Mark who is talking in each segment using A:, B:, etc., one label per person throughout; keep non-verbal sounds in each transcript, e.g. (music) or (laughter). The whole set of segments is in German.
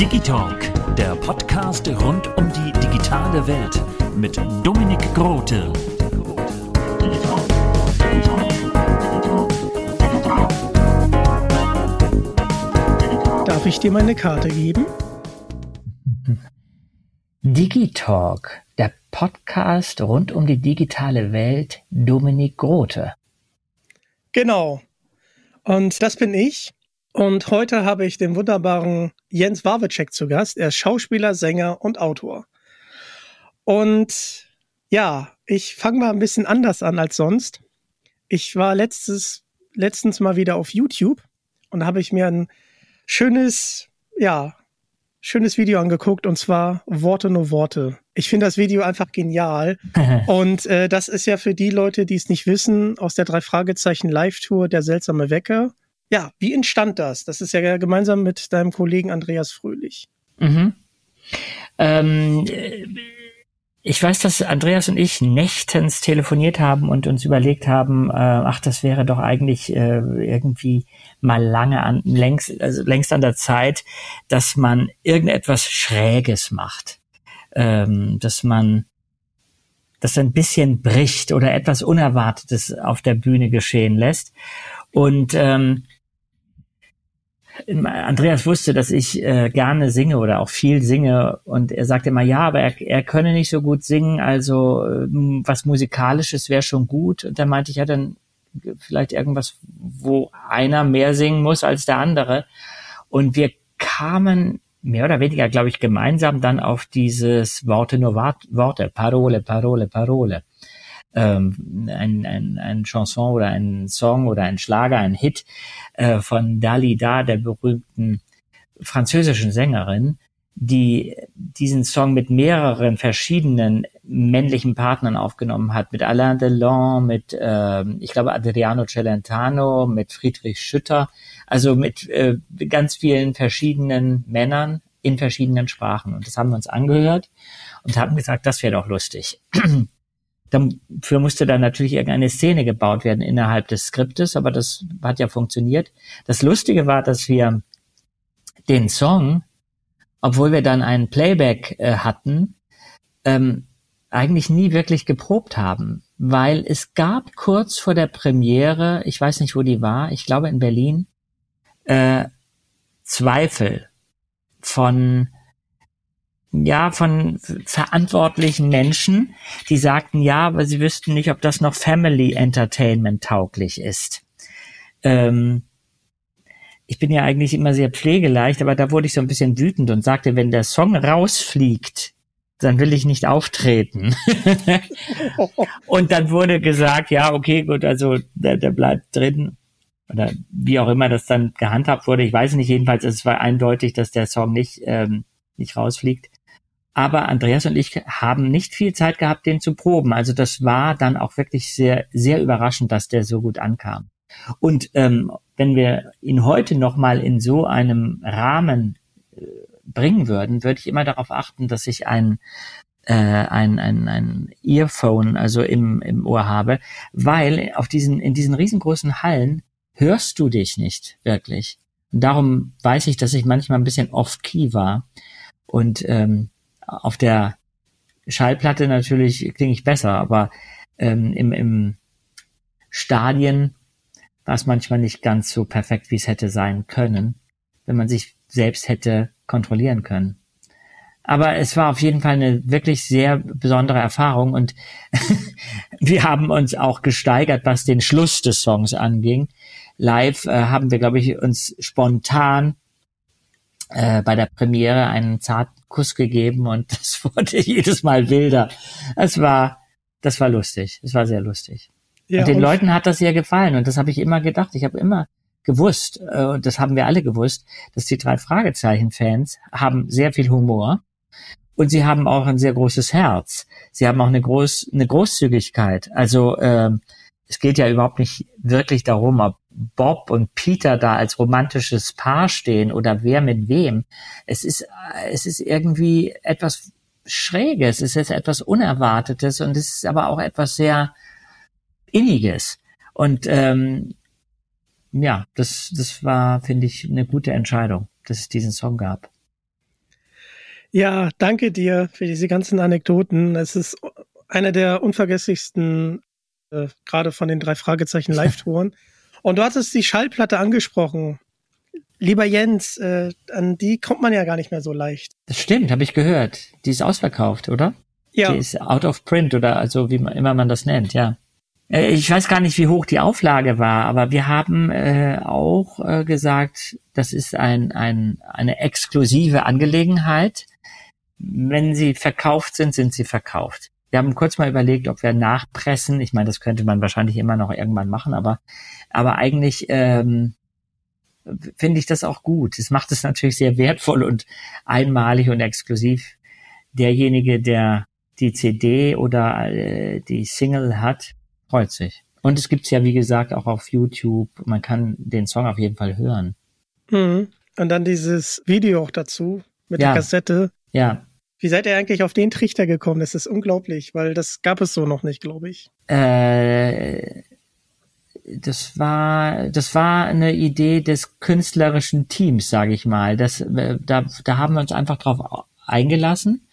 A: Digitalk, der Podcast rund um die digitale Welt mit Dominik Grote.
B: Darf ich dir meine Karte geben?
C: Digitalk, der Podcast rund um die digitale Welt, Dominik Grote.
B: Genau. Und das bin ich. Und heute habe ich den wunderbaren Jens Wawitschek zu Gast. Er ist Schauspieler, Sänger und Autor. Und ja, ich fange mal ein bisschen anders an als sonst. Ich war letztes, letztens mal wieder auf YouTube und habe ich mir ein schönes, ja, schönes Video angeguckt und zwar Worte nur Worte. Ich finde das Video einfach genial. (laughs) und äh, das ist ja für die Leute, die es nicht wissen, aus der drei Fragezeichen Live-Tour Der seltsame Wecker. Ja, wie entstand das? Das ist ja gemeinsam mit deinem Kollegen Andreas Fröhlich.
C: Mhm. Ähm, äh, ich weiß, dass Andreas und ich nächtens telefoniert haben und uns überlegt haben, äh, ach, das wäre doch eigentlich äh, irgendwie mal lange an, längst, also längst an der Zeit, dass man irgendetwas Schräges macht. Ähm, dass man das ein bisschen bricht oder etwas Unerwartetes auf der Bühne geschehen lässt. Und ähm, Andreas wusste, dass ich äh, gerne singe oder auch viel singe und er sagte immer, ja, aber er, er könne nicht so gut singen, also äh, was musikalisches wäre schon gut. Und dann meinte ich, ja, dann vielleicht irgendwas, wo einer mehr singen muss als der andere. Und wir kamen mehr oder weniger, glaube ich, gemeinsam dann auf dieses Worte nur Worte, Parole, Parole, Parole. Ähm, ein, ein, ein Chanson oder ein Song oder ein Schlager, ein Hit äh, von Dalida, der berühmten französischen Sängerin, die diesen Song mit mehreren verschiedenen männlichen Partnern aufgenommen hat, mit Alain Delon, mit, äh, ich glaube, Adriano Celentano, mit Friedrich Schütter, also mit äh, ganz vielen verschiedenen Männern in verschiedenen Sprachen. Und das haben wir uns angehört und haben gesagt, das wäre doch lustig. (clears throat) Dafür musste dann natürlich irgendeine Szene gebaut werden innerhalb des Skriptes, aber das hat ja funktioniert. Das Lustige war, dass wir den Song, obwohl wir dann einen Playback äh, hatten, ähm, eigentlich nie wirklich geprobt haben, weil es gab kurz vor der Premiere, ich weiß nicht, wo die war, ich glaube in Berlin, äh, Zweifel von ja, von verantwortlichen Menschen, die sagten, ja, aber sie wüssten nicht, ob das noch Family Entertainment tauglich ist. Ähm, ich bin ja eigentlich immer sehr pflegeleicht, aber da wurde ich so ein bisschen wütend und sagte, wenn der Song rausfliegt, dann will ich nicht auftreten. (laughs) (laughs) und dann wurde gesagt, ja, okay, gut, also der, der bleibt drin. Oder wie auch immer das dann gehandhabt wurde. Ich weiß nicht, jedenfalls es war eindeutig, dass der Song nicht, ähm, nicht rausfliegt. Aber Andreas und ich haben nicht viel Zeit gehabt, den zu proben. Also das war dann auch wirklich sehr, sehr überraschend, dass der so gut ankam. Und ähm, wenn wir ihn heute nochmal in so einem Rahmen äh, bringen würden, würde ich immer darauf achten, dass ich ein äh, ein, ein, ein Earphone, also im, im Ohr habe, weil auf diesen, in diesen riesengroßen Hallen hörst du dich nicht wirklich. Und darum weiß ich, dass ich manchmal ein bisschen off-key war. Und ähm, auf der Schallplatte natürlich klinge ich besser, aber ähm, im, im Stadien war es manchmal nicht ganz so perfekt, wie es hätte sein können, wenn man sich selbst hätte kontrollieren können. Aber es war auf jeden Fall eine wirklich sehr besondere Erfahrung und (laughs) wir haben uns auch gesteigert, was den Schluss des Songs anging. Live äh, haben wir, glaube ich, uns spontan äh, bei der Premiere einen zarten Kuss gegeben und (laughs) das wurde jedes Mal wilder. Es war, das war lustig. Es war sehr lustig. Ja, und den und Leuten hat das sehr gefallen und das habe ich immer gedacht. Ich habe immer gewusst, äh, und das haben wir alle gewusst, dass die drei Fragezeichen-Fans haben sehr viel Humor und sie haben auch ein sehr großes Herz. Sie haben auch eine, Groß, eine Großzügigkeit. Also äh, es geht ja überhaupt nicht wirklich darum, ob Bob und Peter da als romantisches Paar stehen oder wer mit wem. Es ist, es ist irgendwie etwas Schräges, es ist etwas Unerwartetes und es ist aber auch etwas sehr Inniges. Und ähm, ja, das, das war, finde ich, eine gute Entscheidung, dass es diesen Song gab.
B: Ja, danke dir für diese ganzen Anekdoten. Es ist einer der unvergesslichsten, äh, gerade von den drei Fragezeichen (laughs) Live-Touren. Und du hattest die Schallplatte angesprochen. Lieber Jens, äh, an die kommt man ja gar nicht mehr so leicht.
C: Das stimmt, habe ich gehört. Die ist ausverkauft, oder? Ja. Die ist out of print oder also wie man, immer man das nennt, ja. Äh, ich weiß gar nicht, wie hoch die Auflage war, aber wir haben äh, auch äh, gesagt, das ist ein, ein, eine exklusive Angelegenheit. Wenn sie verkauft sind, sind sie verkauft. Wir haben kurz mal überlegt, ob wir nachpressen. Ich meine, das könnte man wahrscheinlich immer noch irgendwann machen, aber, aber eigentlich ähm, finde ich das auch gut. Es macht es natürlich sehr wertvoll und einmalig und exklusiv. Derjenige, der die CD oder äh, die Single hat, freut sich. Und es gibt's ja, wie gesagt, auch auf YouTube. Man kann den Song auf jeden Fall hören.
B: Mhm. Und dann dieses Video auch dazu mit ja. der Kassette.
C: Ja.
B: Wie seid ihr eigentlich auf den Trichter gekommen? Das ist unglaublich, weil das gab es so noch nicht, glaube ich.
C: Äh, das war, das war eine Idee des künstlerischen Teams, sage ich mal. Das, äh, da, da haben wir uns einfach drauf eingelassen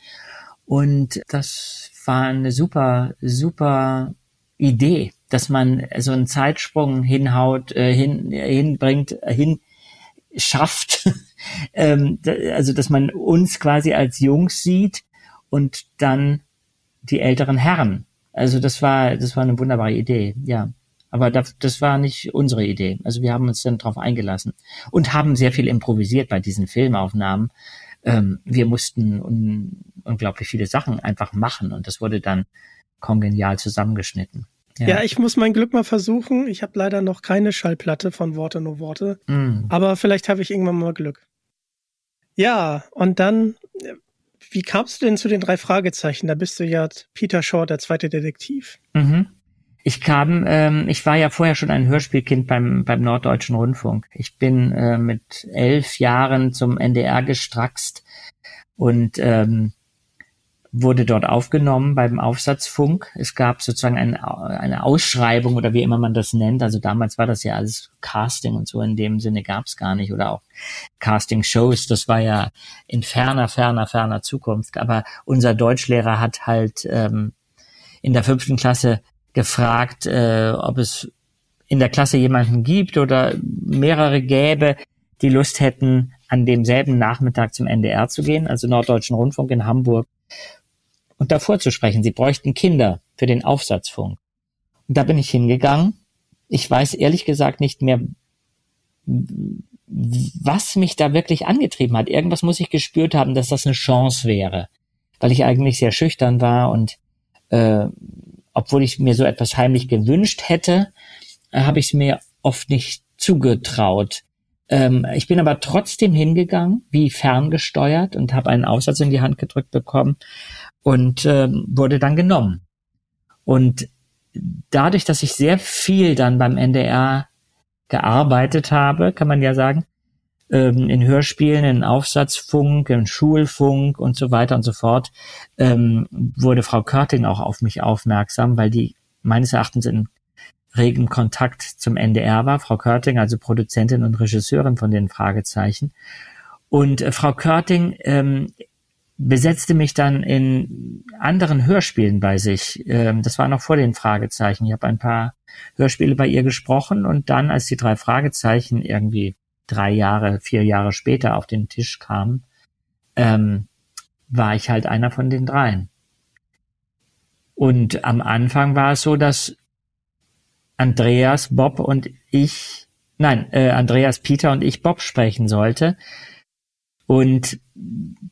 C: und das war eine super, super Idee, dass man so einen Zeitsprung hinhaut, äh, hin, hinbringt, äh, hin schafft, (laughs) ähm, also dass man uns quasi als Jungs sieht und dann die älteren Herren. Also das war, das war eine wunderbare Idee, ja. Aber das, das war nicht unsere Idee. Also wir haben uns dann darauf eingelassen und haben sehr viel improvisiert bei diesen Filmaufnahmen. Ähm, wir mussten un unglaublich viele Sachen einfach machen und das wurde dann kongenial zusammengeschnitten.
B: Ja. ja. ich muss mein Glück mal versuchen. Ich habe leider noch keine Schallplatte von Worte nur Worte. Mm. Aber vielleicht habe ich irgendwann mal Glück. Ja, und dann, wie kamst du denn zu den drei Fragezeichen? Da bist du ja Peter Shaw, der zweite Detektiv.
C: Mhm. Ich kam, ähm, ich war ja vorher schon ein Hörspielkind beim, beim Norddeutschen Rundfunk. Ich bin äh, mit elf Jahren zum NDR gestraxt und ähm, wurde dort aufgenommen beim Aufsatzfunk. Es gab sozusagen ein, eine Ausschreibung oder wie immer man das nennt. Also damals war das ja alles Casting und so in dem Sinne gab es gar nicht oder auch Casting-Shows. Das war ja in ferner, ferner, ferner Zukunft. Aber unser Deutschlehrer hat halt ähm, in der fünften Klasse gefragt, äh, ob es in der Klasse jemanden gibt oder mehrere gäbe, die Lust hätten, an demselben Nachmittag zum NDR zu gehen, also Norddeutschen Rundfunk in Hamburg und davor zu sprechen. Sie bräuchten Kinder für den Aufsatzfunk. Und da bin ich hingegangen. Ich weiß ehrlich gesagt nicht mehr, was mich da wirklich angetrieben hat. Irgendwas muss ich gespürt haben, dass das eine Chance wäre, weil ich eigentlich sehr schüchtern war und äh, obwohl ich mir so etwas heimlich gewünscht hätte, äh, habe ich es mir oft nicht zugetraut. Ähm, ich bin aber trotzdem hingegangen, wie ferngesteuert und habe einen Aufsatz in die Hand gedrückt bekommen und ähm, wurde dann genommen. Und dadurch, dass ich sehr viel dann beim NDR gearbeitet habe, kann man ja sagen, ähm, in Hörspielen, in Aufsatzfunk, in Schulfunk und so weiter und so fort, ähm, wurde Frau Körting auch auf mich aufmerksam, weil die meines Erachtens in regem Kontakt zum NDR war. Frau Körting, also Produzentin und Regisseurin von den Fragezeichen. Und äh, Frau Körting ähm, besetzte mich dann in anderen Hörspielen bei sich. Ähm, das war noch vor den Fragezeichen. Ich habe ein paar Hörspiele bei ihr gesprochen und dann, als die drei Fragezeichen irgendwie drei Jahre, vier Jahre später auf den Tisch kamen, ähm, war ich halt einer von den dreien. Und am Anfang war es so, dass Andreas, Bob und ich, nein, äh, Andreas, Peter und ich Bob sprechen sollte. Und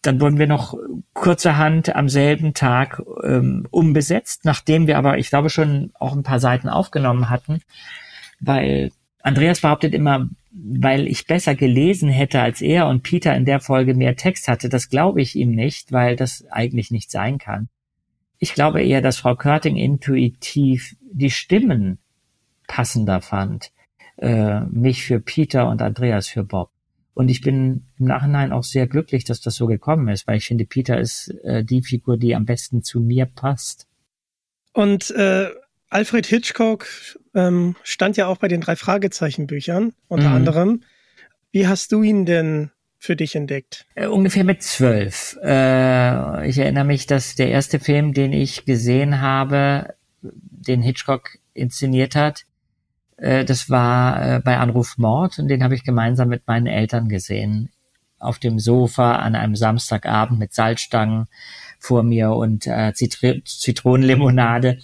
C: dann wurden wir noch kurzerhand am selben Tag ähm, umbesetzt, nachdem wir aber, ich glaube, schon auch ein paar Seiten aufgenommen hatten, weil Andreas behauptet immer, weil ich besser gelesen hätte als er und Peter in der Folge mehr Text hatte. Das glaube ich ihm nicht, weil das eigentlich nicht sein kann. Ich glaube eher, dass Frau Körting intuitiv die Stimmen passender fand. Äh, mich für Peter und Andreas für Bob. Und ich bin im Nachhinein auch sehr glücklich, dass das so gekommen ist, weil ich finde, Peter ist äh, die Figur, die am besten zu mir passt.
B: Und äh, Alfred Hitchcock ähm, stand ja auch bei den drei Fragezeichen-Büchern unter mhm. anderem. Wie hast du ihn denn für dich entdeckt?
C: Äh, ungefähr mit zwölf. Äh, ich erinnere mich, dass der erste Film, den ich gesehen habe, den Hitchcock inszeniert hat, das war äh, bei Anruf Mord und den habe ich gemeinsam mit meinen Eltern gesehen. Auf dem Sofa an einem Samstagabend mit Salzstangen vor mir und äh, Zitr Zitronenlimonade.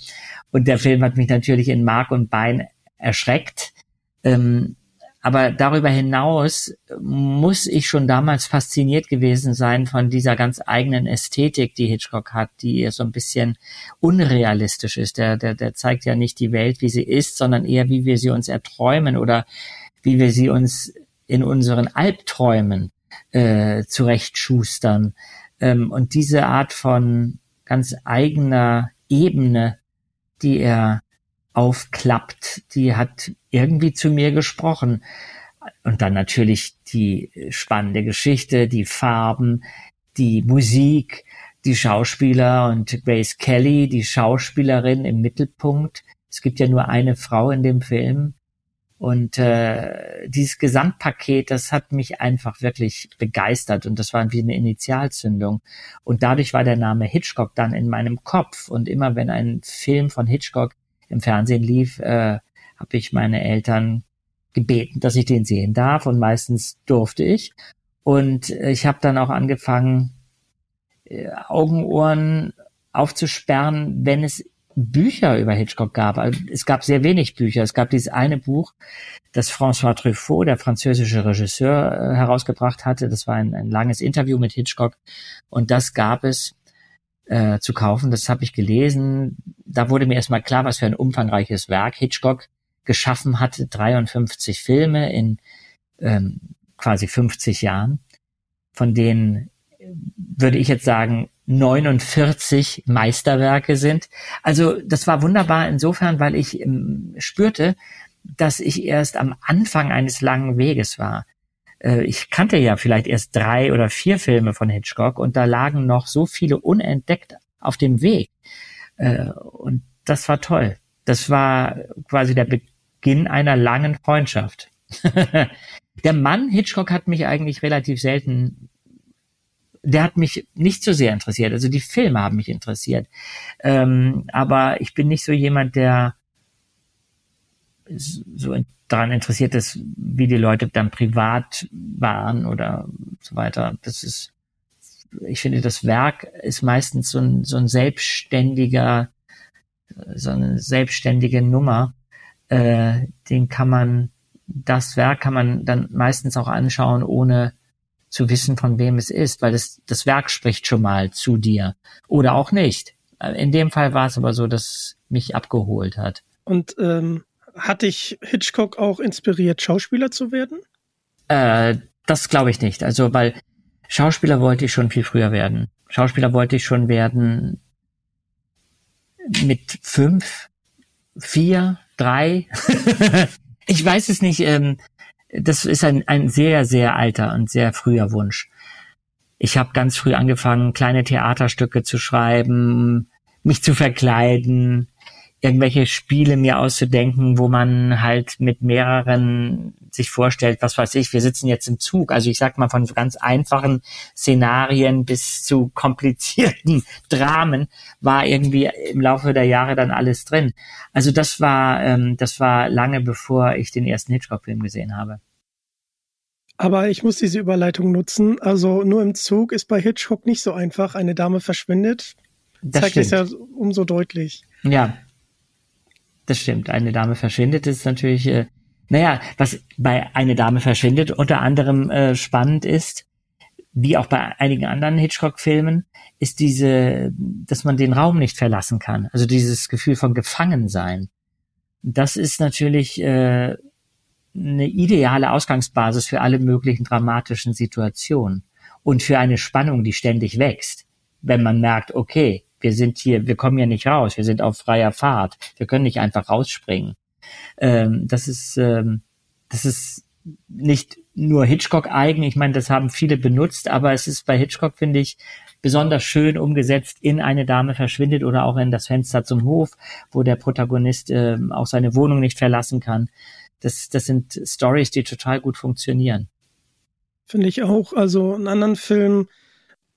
C: Und der Film hat mich natürlich in Mark und Bein erschreckt. Ähm, aber darüber hinaus muss ich schon damals fasziniert gewesen sein von dieser ganz eigenen Ästhetik, die Hitchcock hat, die so ein bisschen unrealistisch ist. Der, der, der zeigt ja nicht die Welt, wie sie ist, sondern eher, wie wir sie uns erträumen oder wie wir sie uns in unseren Albträumen äh, zurechtschustern. Ähm, und diese Art von ganz eigener Ebene, die er aufklappt, die hat irgendwie zu mir gesprochen. Und dann natürlich die spannende Geschichte, die Farben, die Musik, die Schauspieler und Grace Kelly, die Schauspielerin im Mittelpunkt. Es gibt ja nur eine Frau in dem Film. Und äh, dieses Gesamtpaket, das hat mich einfach wirklich begeistert und das war wie eine Initialzündung. Und dadurch war der Name Hitchcock dann in meinem Kopf. Und immer wenn ein Film von Hitchcock im Fernsehen lief, äh, habe ich meine Eltern gebeten, dass ich den sehen darf und meistens durfte ich. Und ich habe dann auch angefangen, äh, Augen, Ohren aufzusperren, wenn es Bücher über Hitchcock gab. Also es gab sehr wenig Bücher. Es gab dieses eine Buch, das François Truffaut, der französische Regisseur, äh, herausgebracht hatte. Das war ein, ein langes Interview mit Hitchcock. Und das gab es äh, zu kaufen. Das habe ich gelesen. Da wurde mir erstmal klar, was für ein umfangreiches Werk Hitchcock geschaffen hatte. 53 Filme in ähm, quasi 50 Jahren, von denen würde ich jetzt sagen 49 Meisterwerke sind. Also das war wunderbar insofern, weil ich ähm, spürte, dass ich erst am Anfang eines langen Weges war äh, ich kannte ja vielleicht erst drei oder vier Filme von Hitchcock und da lagen noch so viele unentdeckt auf dem Weg. Äh, und das war toll. Das war quasi der Beginn einer langen Freundschaft. (laughs) der Mann Hitchcock hat mich eigentlich relativ selten der hat mich nicht so sehr interessiert. Also die Filme haben mich interessiert. Ähm, aber ich bin nicht so jemand, der so daran interessiert ist, wie die Leute dann privat waren oder so weiter. Das ist, ich finde, das Werk ist meistens so ein, so ein selbstständiger, so eine selbstständige Nummer. Äh, den kann man, das Werk kann man dann meistens auch anschauen, ohne zu wissen, von wem es ist, weil das, das Werk spricht schon mal zu dir. Oder auch nicht. In dem Fall war es aber so, dass mich abgeholt hat.
B: Und ähm, hat dich Hitchcock auch inspiriert, Schauspieler zu werden?
C: Äh, das glaube ich nicht. Also, weil Schauspieler wollte ich schon viel früher werden. Schauspieler wollte ich schon werden mit fünf, vier, drei. (laughs) ich weiß es nicht. Ähm, das ist ein, ein sehr, sehr alter und sehr früher Wunsch. Ich habe ganz früh angefangen, kleine Theaterstücke zu schreiben, mich zu verkleiden, irgendwelche Spiele mir auszudenken, wo man halt mit mehreren sich vorstellt, was weiß ich, wir sitzen jetzt im Zug. Also ich sag mal von so ganz einfachen Szenarien bis zu komplizierten (laughs) Dramen war irgendwie im Laufe der Jahre dann alles drin. Also das war, ähm, das war lange bevor ich den ersten Hitchcock-Film gesehen habe.
B: Aber ich muss diese Überleitung nutzen. Also nur im Zug ist bei Hitchcock nicht so einfach. Eine Dame verschwindet. Das zeigt es ja umso deutlich.
C: Ja, das stimmt. Eine Dame verschwindet ist natürlich, äh, naja, was bei Eine Dame verschwindet unter anderem äh, spannend ist, wie auch bei einigen anderen Hitchcock-Filmen, ist diese, dass man den Raum nicht verlassen kann. Also dieses Gefühl von Gefangensein. Das ist natürlich äh, eine ideale Ausgangsbasis für alle möglichen dramatischen Situationen und für eine Spannung, die ständig wächst. Wenn man merkt, okay, wir sind hier, wir kommen ja nicht raus, wir sind auf freier Fahrt, wir können nicht einfach rausspringen. Ähm, das ist, ähm, das ist nicht nur Hitchcock eigen, ich meine, das haben viele benutzt, aber es ist bei Hitchcock, finde ich, besonders schön umgesetzt in eine Dame verschwindet oder auch in das Fenster zum Hof, wo der Protagonist äh, auch seine Wohnung nicht verlassen kann. Das, das sind Stories, die total gut funktionieren.
B: Finde ich auch. Also einen anderen Film,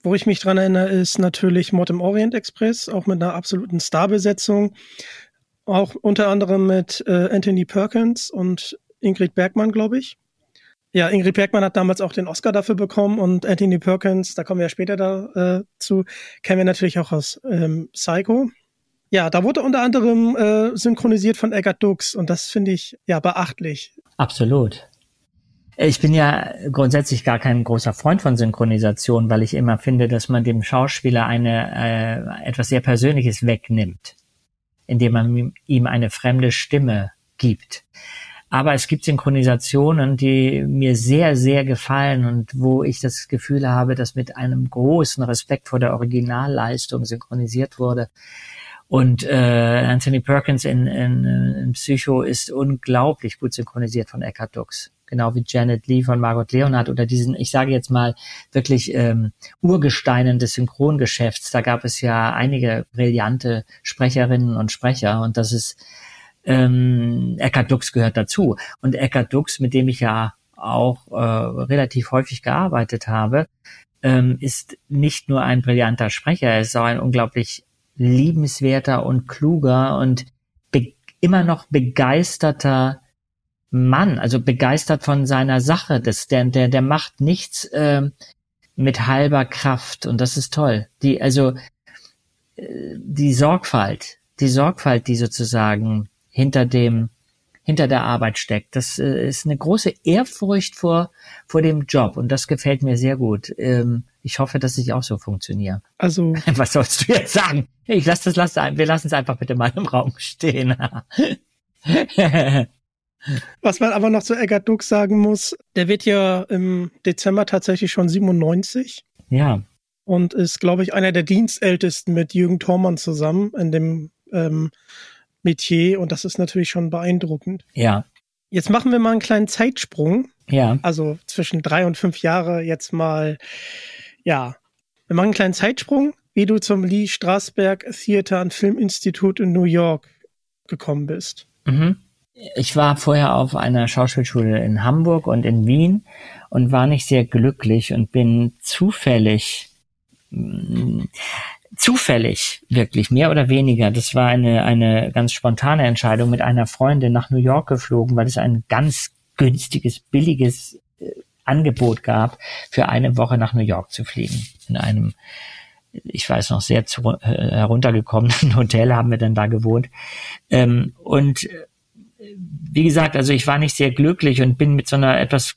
B: wo ich mich dran erinnere, ist natürlich Mord im Orient Express, auch mit einer absoluten Starbesetzung. Auch unter anderem mit äh, Anthony Perkins und Ingrid Bergmann, glaube ich. Ja, Ingrid Bergmann hat damals auch den Oscar dafür bekommen und Anthony Perkins, da kommen wir ja später dazu, äh, kennen wir natürlich auch aus ähm, Psycho. Ja, da wurde unter anderem äh, synchronisiert von Eggert Dux und das finde ich ja beachtlich.
C: Absolut. Ich bin ja grundsätzlich gar kein großer Freund von Synchronisation, weil ich immer finde, dass man dem Schauspieler eine äh, etwas sehr Persönliches wegnimmt, indem man ihm eine fremde Stimme gibt. Aber es gibt Synchronisationen, die mir sehr, sehr gefallen und wo ich das Gefühl habe, dass mit einem großen Respekt vor der Originalleistung synchronisiert wurde. Und äh, Anthony Perkins in, in, in Psycho ist unglaublich gut synchronisiert von Eckhart Dux genau wie Janet Lee von Margot Leonard oder diesen, ich sage jetzt mal, wirklich ähm, Urgesteinen des Synchrongeschäfts. Da gab es ja einige brillante Sprecherinnen und Sprecher und das ist ähm, Eckhard Dux gehört dazu. Und Eckhard Dux, mit dem ich ja auch äh, relativ häufig gearbeitet habe, ähm, ist nicht nur ein brillanter Sprecher, er ist auch ein unglaublich liebenswerter und kluger und immer noch begeisterter Mann, also begeistert von seiner Sache. Das, der, der, der macht nichts äh, mit halber Kraft und das ist toll. Die, also äh, die Sorgfalt, die Sorgfalt, die sozusagen hinter dem hinter der Arbeit steckt. Das äh, ist eine große Ehrfurcht vor, vor dem Job und das gefällt mir sehr gut. Ähm, ich hoffe, dass ich auch so funktioniere.
B: Also. (laughs)
C: Was sollst du jetzt sagen? Ich lass das, lass, wir lassen es einfach bitte mal im Raum stehen. (laughs)
B: Was man aber noch zu Eggert Dux sagen muss, der wird ja im Dezember tatsächlich schon 97.
C: Ja.
B: Und ist, glaube ich, einer der Dienstältesten mit Jürgen Thormann zusammen in dem ähm, Metier und das ist natürlich schon beeindruckend.
C: Ja.
B: Jetzt machen wir mal einen kleinen Zeitsprung.
C: Ja.
B: Also zwischen drei und fünf Jahre jetzt mal, ja. Wir machen einen kleinen Zeitsprung, wie du zum Lee Strasberg Theater und Filminstitut in New York gekommen bist.
C: Mhm. Ich war vorher auf einer Schauspielschule in Hamburg und in Wien und war nicht sehr glücklich und bin zufällig zufällig, wirklich, mehr oder weniger. Das war eine, eine ganz spontane Entscheidung mit einer Freundin nach New York geflogen, weil es ein ganz günstiges, billiges äh, Angebot gab, für eine Woche nach New York zu fliegen. In einem, ich weiß noch, sehr zu, äh, heruntergekommenen (laughs) Hotel haben wir dann da gewohnt. Ähm, und wie gesagt, also ich war nicht sehr glücklich und bin mit so einer etwas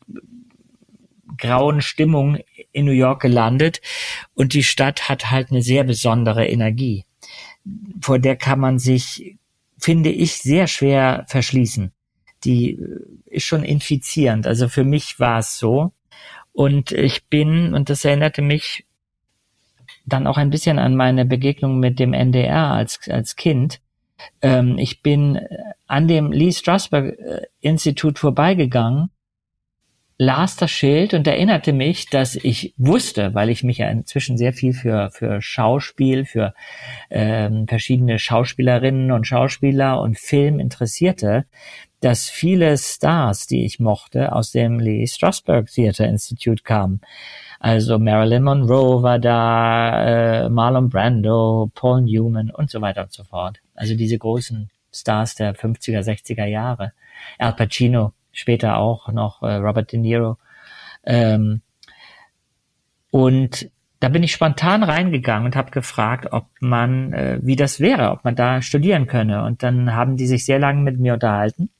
C: grauen Stimmung in New York gelandet und die Stadt hat halt eine sehr besondere Energie, vor der kann man sich, finde ich, sehr schwer verschließen. Die äh, ist schon infizierend. Also für mich war es so. Und ich bin, und das erinnerte mich dann auch ein bisschen an meine Begegnung mit dem NDR als, als Kind. Ähm, ich bin an dem Lee Strasberg äh, Institut vorbeigegangen las das Schild und erinnerte mich, dass ich wusste, weil ich mich ja inzwischen sehr viel für, für Schauspiel, für ähm, verschiedene Schauspielerinnen und Schauspieler und Film interessierte, dass viele Stars, die ich mochte, aus dem Lee Strasberg Theater Institute kamen. Also Marilyn Monroe war da, äh, Marlon Brando, Paul Newman und so weiter und so fort. Also diese großen Stars der 50er, 60er Jahre. Al Pacino später auch noch äh, Robert De Niro. Ähm, und da bin ich spontan reingegangen und habe gefragt, ob man, äh, wie das wäre, ob man da studieren könne. Und dann haben die sich sehr lange mit mir unterhalten,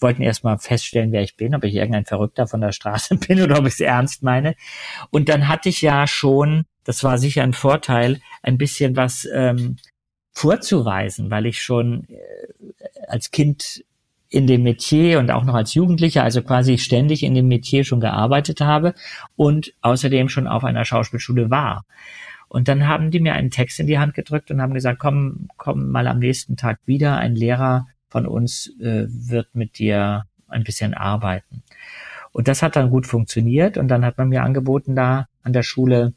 C: wollten erstmal feststellen, wer ich bin, ob ich irgendein Verrückter von der Straße (laughs) bin oder ob ich es ernst meine. Und dann hatte ich ja schon, das war sicher ein Vorteil, ein bisschen was ähm, vorzuweisen, weil ich schon äh, als Kind in dem Metier und auch noch als Jugendlicher, also quasi ständig in dem Metier schon gearbeitet habe und außerdem schon auf einer Schauspielschule war. Und dann haben die mir einen Text in die Hand gedrückt und haben gesagt, komm, komm mal am nächsten Tag wieder. Ein Lehrer von uns äh, wird mit dir ein bisschen arbeiten. Und das hat dann gut funktioniert. Und dann hat man mir angeboten, da an der Schule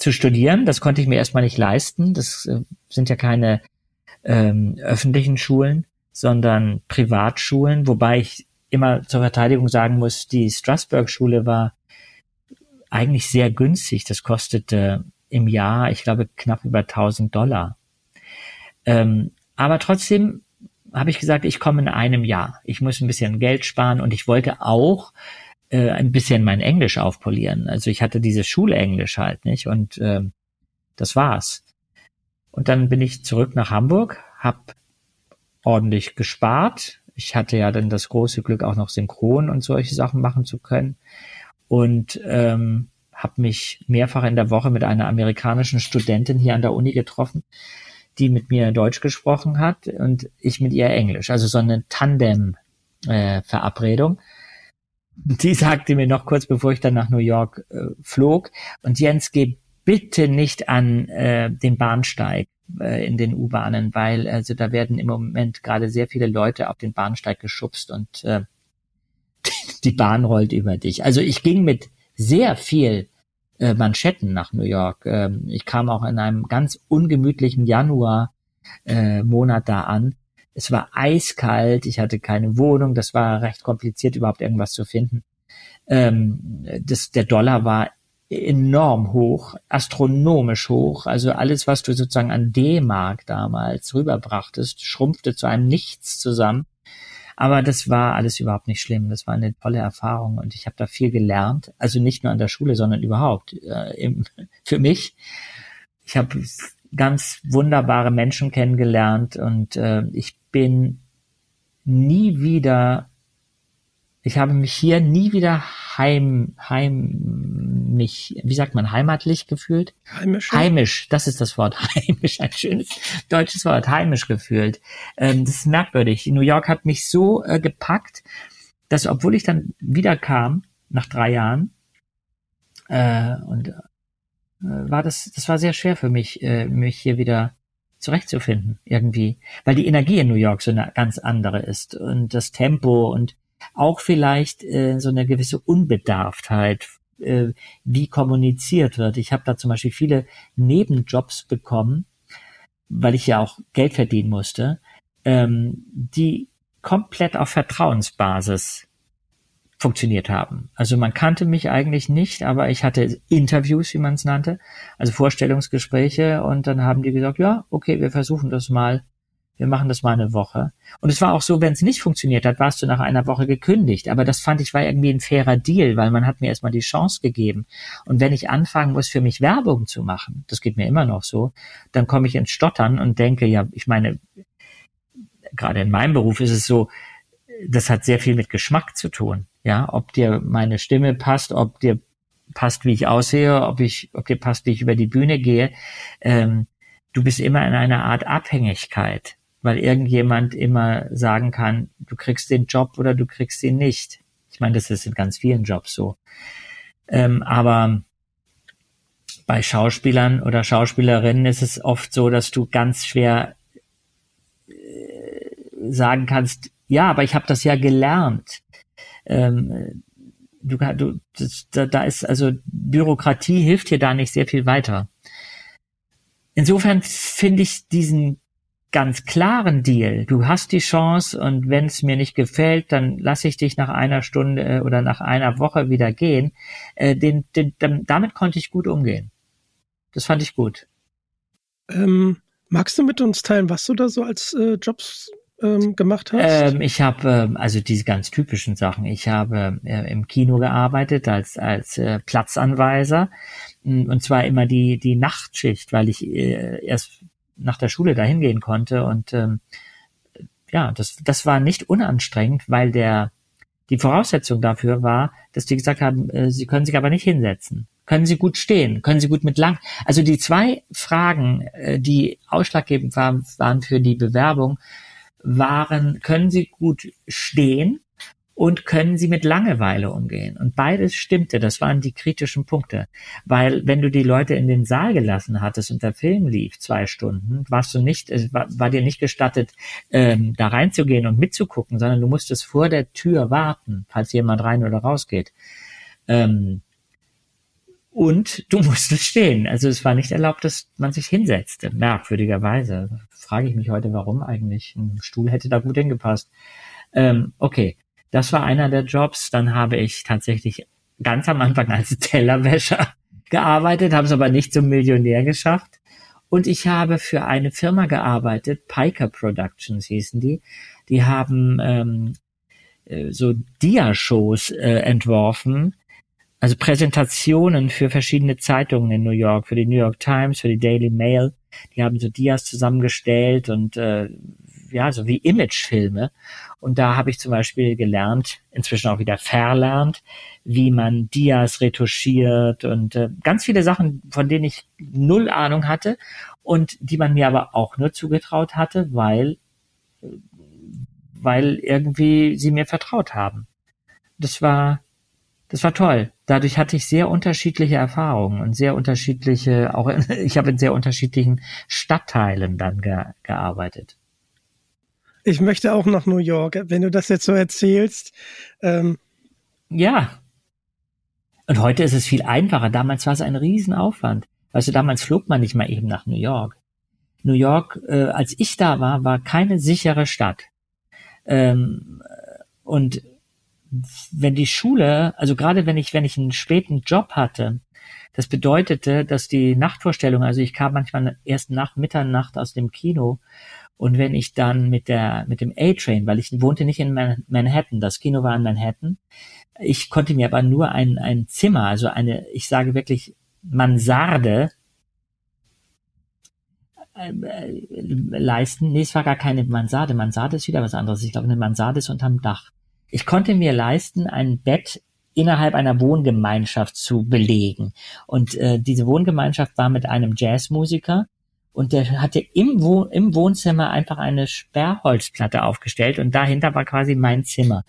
C: zu studieren. Das konnte ich mir erstmal nicht leisten. Das äh, sind ja keine ähm, öffentlichen Schulen sondern Privatschulen, wobei ich immer zur Verteidigung sagen muss, die Strasbourg-Schule war eigentlich sehr günstig. Das kostete im Jahr, ich glaube, knapp über 1000 Dollar. Ähm, aber trotzdem habe ich gesagt, ich komme in einem Jahr. Ich muss ein bisschen Geld sparen und ich wollte auch äh, ein bisschen mein Englisch aufpolieren. Also ich hatte dieses Schulenglisch halt nicht und äh, das war's. Und dann bin ich zurück nach Hamburg, habe ordentlich gespart. Ich hatte ja dann das große Glück, auch noch synchron und solche Sachen machen zu können. Und ähm, habe mich mehrfach in der Woche mit einer amerikanischen Studentin hier an der Uni getroffen, die mit mir Deutsch gesprochen hat und ich mit ihr Englisch. Also so eine Tandem-Verabredung. Äh, (laughs) die sagte mir noch kurz, bevor ich dann nach New York äh, flog, und Jens, geh bitte nicht an äh, den Bahnsteig äh, in den U-Bahnen, weil also da werden im Moment gerade sehr viele Leute auf den Bahnsteig geschubst und äh, (laughs) die Bahn rollt über dich. Also ich ging mit sehr viel äh, Manschetten nach New York. Ähm, ich kam auch in einem ganz ungemütlichen Januar äh, Monat da an. Es war eiskalt, ich hatte keine Wohnung, das war recht kompliziert, überhaupt irgendwas zu finden. Ähm, das, der Dollar war enorm hoch, astronomisch hoch. Also alles, was du sozusagen an D-Mark damals rüberbrachtest, schrumpfte zu einem Nichts zusammen. Aber das war alles überhaupt nicht schlimm. Das war eine tolle Erfahrung und ich habe da viel gelernt. Also nicht nur an der Schule, sondern überhaupt äh, im, (laughs) für mich. Ich habe ganz wunderbare Menschen kennengelernt und äh, ich bin nie wieder ich habe mich hier nie wieder heim, heim, mich, wie sagt man, heimatlich gefühlt?
B: Heimisch.
C: Heimisch, das ist das Wort. (laughs) Heimisch, ein schönes deutsches Wort, heimisch gefühlt. Ähm, das ist merkwürdig. New York hat mich so äh, gepackt, dass obwohl ich dann wieder kam, nach drei Jahren, äh, und äh, war das, das war sehr schwer für mich, äh, mich hier wieder zurechtzufinden, irgendwie. Weil die Energie in New York so eine ganz andere ist und das Tempo und auch vielleicht äh, so eine gewisse Unbedarftheit, äh, wie kommuniziert wird. Ich habe da zum Beispiel viele Nebenjobs bekommen, weil ich ja auch Geld verdienen musste, ähm, die komplett auf Vertrauensbasis funktioniert haben. Also man kannte mich eigentlich nicht, aber ich hatte Interviews, wie man es nannte, also Vorstellungsgespräche und dann haben die gesagt, ja, okay, wir versuchen das mal wir machen das mal eine Woche. Und es war auch so, wenn es nicht funktioniert hat, warst du nach einer Woche gekündigt. Aber das fand ich war irgendwie ein fairer Deal, weil man hat mir erstmal die Chance gegeben. Und wenn ich anfangen muss, für mich Werbung zu machen, das geht mir immer noch so, dann komme ich ins Stottern und denke, ja, ich meine, gerade in meinem Beruf ist es so, das hat sehr viel mit Geschmack zu tun. Ja, ob dir meine Stimme passt, ob dir passt, wie ich aussehe, ob ich, ob dir passt, wie ich über die Bühne gehe. Ähm, du bist immer in einer Art Abhängigkeit weil irgendjemand immer sagen kann, du kriegst den Job oder du kriegst ihn nicht. Ich meine, das ist in ganz vielen Jobs so. Ähm, aber bei Schauspielern oder Schauspielerinnen ist es oft so, dass du ganz schwer äh, sagen kannst, ja, aber ich habe das ja gelernt. Ähm, du, du das, da, da ist also Bürokratie hilft dir da nicht sehr viel weiter. Insofern finde ich diesen ganz klaren Deal. Du hast die Chance und wenn es mir nicht gefällt, dann lasse ich dich nach einer Stunde äh, oder nach einer Woche wieder gehen. Äh, den, den, damit konnte ich gut umgehen. Das fand ich gut.
B: Ähm, magst du mit uns teilen, was du da so als äh, Jobs ähm, gemacht hast?
C: Ähm, ich habe äh, also diese ganz typischen Sachen. Ich habe äh, im Kino gearbeitet als als äh, Platzanweiser und zwar immer die die Nachtschicht, weil ich äh, erst nach der Schule dahin gehen konnte und ähm, ja, das das war nicht unanstrengend, weil der die Voraussetzung dafür war, dass die gesagt haben, äh, sie können sich aber nicht hinsetzen. Können Sie gut stehen? Können Sie gut mit lang? Also die zwei Fragen, äh, die ausschlaggebend waren, waren für die Bewerbung, waren, können Sie gut stehen und können Sie mit Langeweile umgehen? Und beides stimmte, das waren die kritischen Punkte. Weil wenn du die Leute in den Saal gelassen hattest und der Film lief zwei Stunden, warst du nicht, war, war dir nicht gestattet, ähm, da reinzugehen und mitzugucken, sondern du musstest vor der Tür warten, falls jemand rein oder rausgeht. Ähm, und du musstest stehen. Also es war nicht erlaubt, dass man sich hinsetzte, merkwürdigerweise. Frage ich mich heute, warum eigentlich. Ein Stuhl hätte da gut hingepasst. Ähm, okay, das war einer der Jobs. Dann habe ich tatsächlich ganz am Anfang als Tellerwäscher gearbeitet, habe es aber nicht zum Millionär geschafft. Und ich habe für eine Firma gearbeitet, Piker Productions hießen die. Die haben ähm, äh, so Dia-Shows äh, entworfen, also Präsentationen für verschiedene Zeitungen in New York, für die New York Times, für die Daily Mail. Die haben so Dias zusammengestellt und äh, ja, so wie Imagefilme. Und da habe ich zum Beispiel gelernt, inzwischen auch wieder verlernt, wie man Dias retuschiert und äh, ganz viele Sachen, von denen ich null Ahnung hatte und die man mir aber auch nur zugetraut hatte, weil, weil irgendwie sie mir vertraut haben. Das war das war toll. Dadurch hatte ich sehr unterschiedliche Erfahrungen und sehr unterschiedliche, auch in, (laughs) ich habe in sehr unterschiedlichen Stadtteilen dann ge, gearbeitet.
B: Ich möchte auch nach New York, wenn du das jetzt so erzählst. Ähm.
C: Ja. Und heute ist es viel einfacher. Damals war es ein Riesenaufwand. Weißt du, damals flog man nicht mal eben nach New York. New York, äh, als ich da war, war keine sichere Stadt. Ähm, und wenn die Schule, also gerade wenn ich, wenn ich einen späten Job hatte, das bedeutete, dass die Nachtvorstellung, also ich kam manchmal erst nach Mitternacht aus dem Kino und wenn ich dann mit der, mit dem A-Train, weil ich wohnte nicht in Manhattan, das Kino war in Manhattan, ich konnte mir aber nur ein, ein Zimmer, also eine, ich sage wirklich Mansarde, äh, leisten. Nee, es war gar keine Mansarde. Mansarde ist wieder was anderes. Ich glaube, eine Mansarde ist unterm Dach. Ich konnte mir leisten, ein Bett innerhalb einer Wohngemeinschaft zu belegen. Und äh, diese Wohngemeinschaft war mit einem Jazzmusiker und der hatte im, Wohn im Wohnzimmer einfach eine Sperrholzplatte aufgestellt und dahinter war quasi mein Zimmer.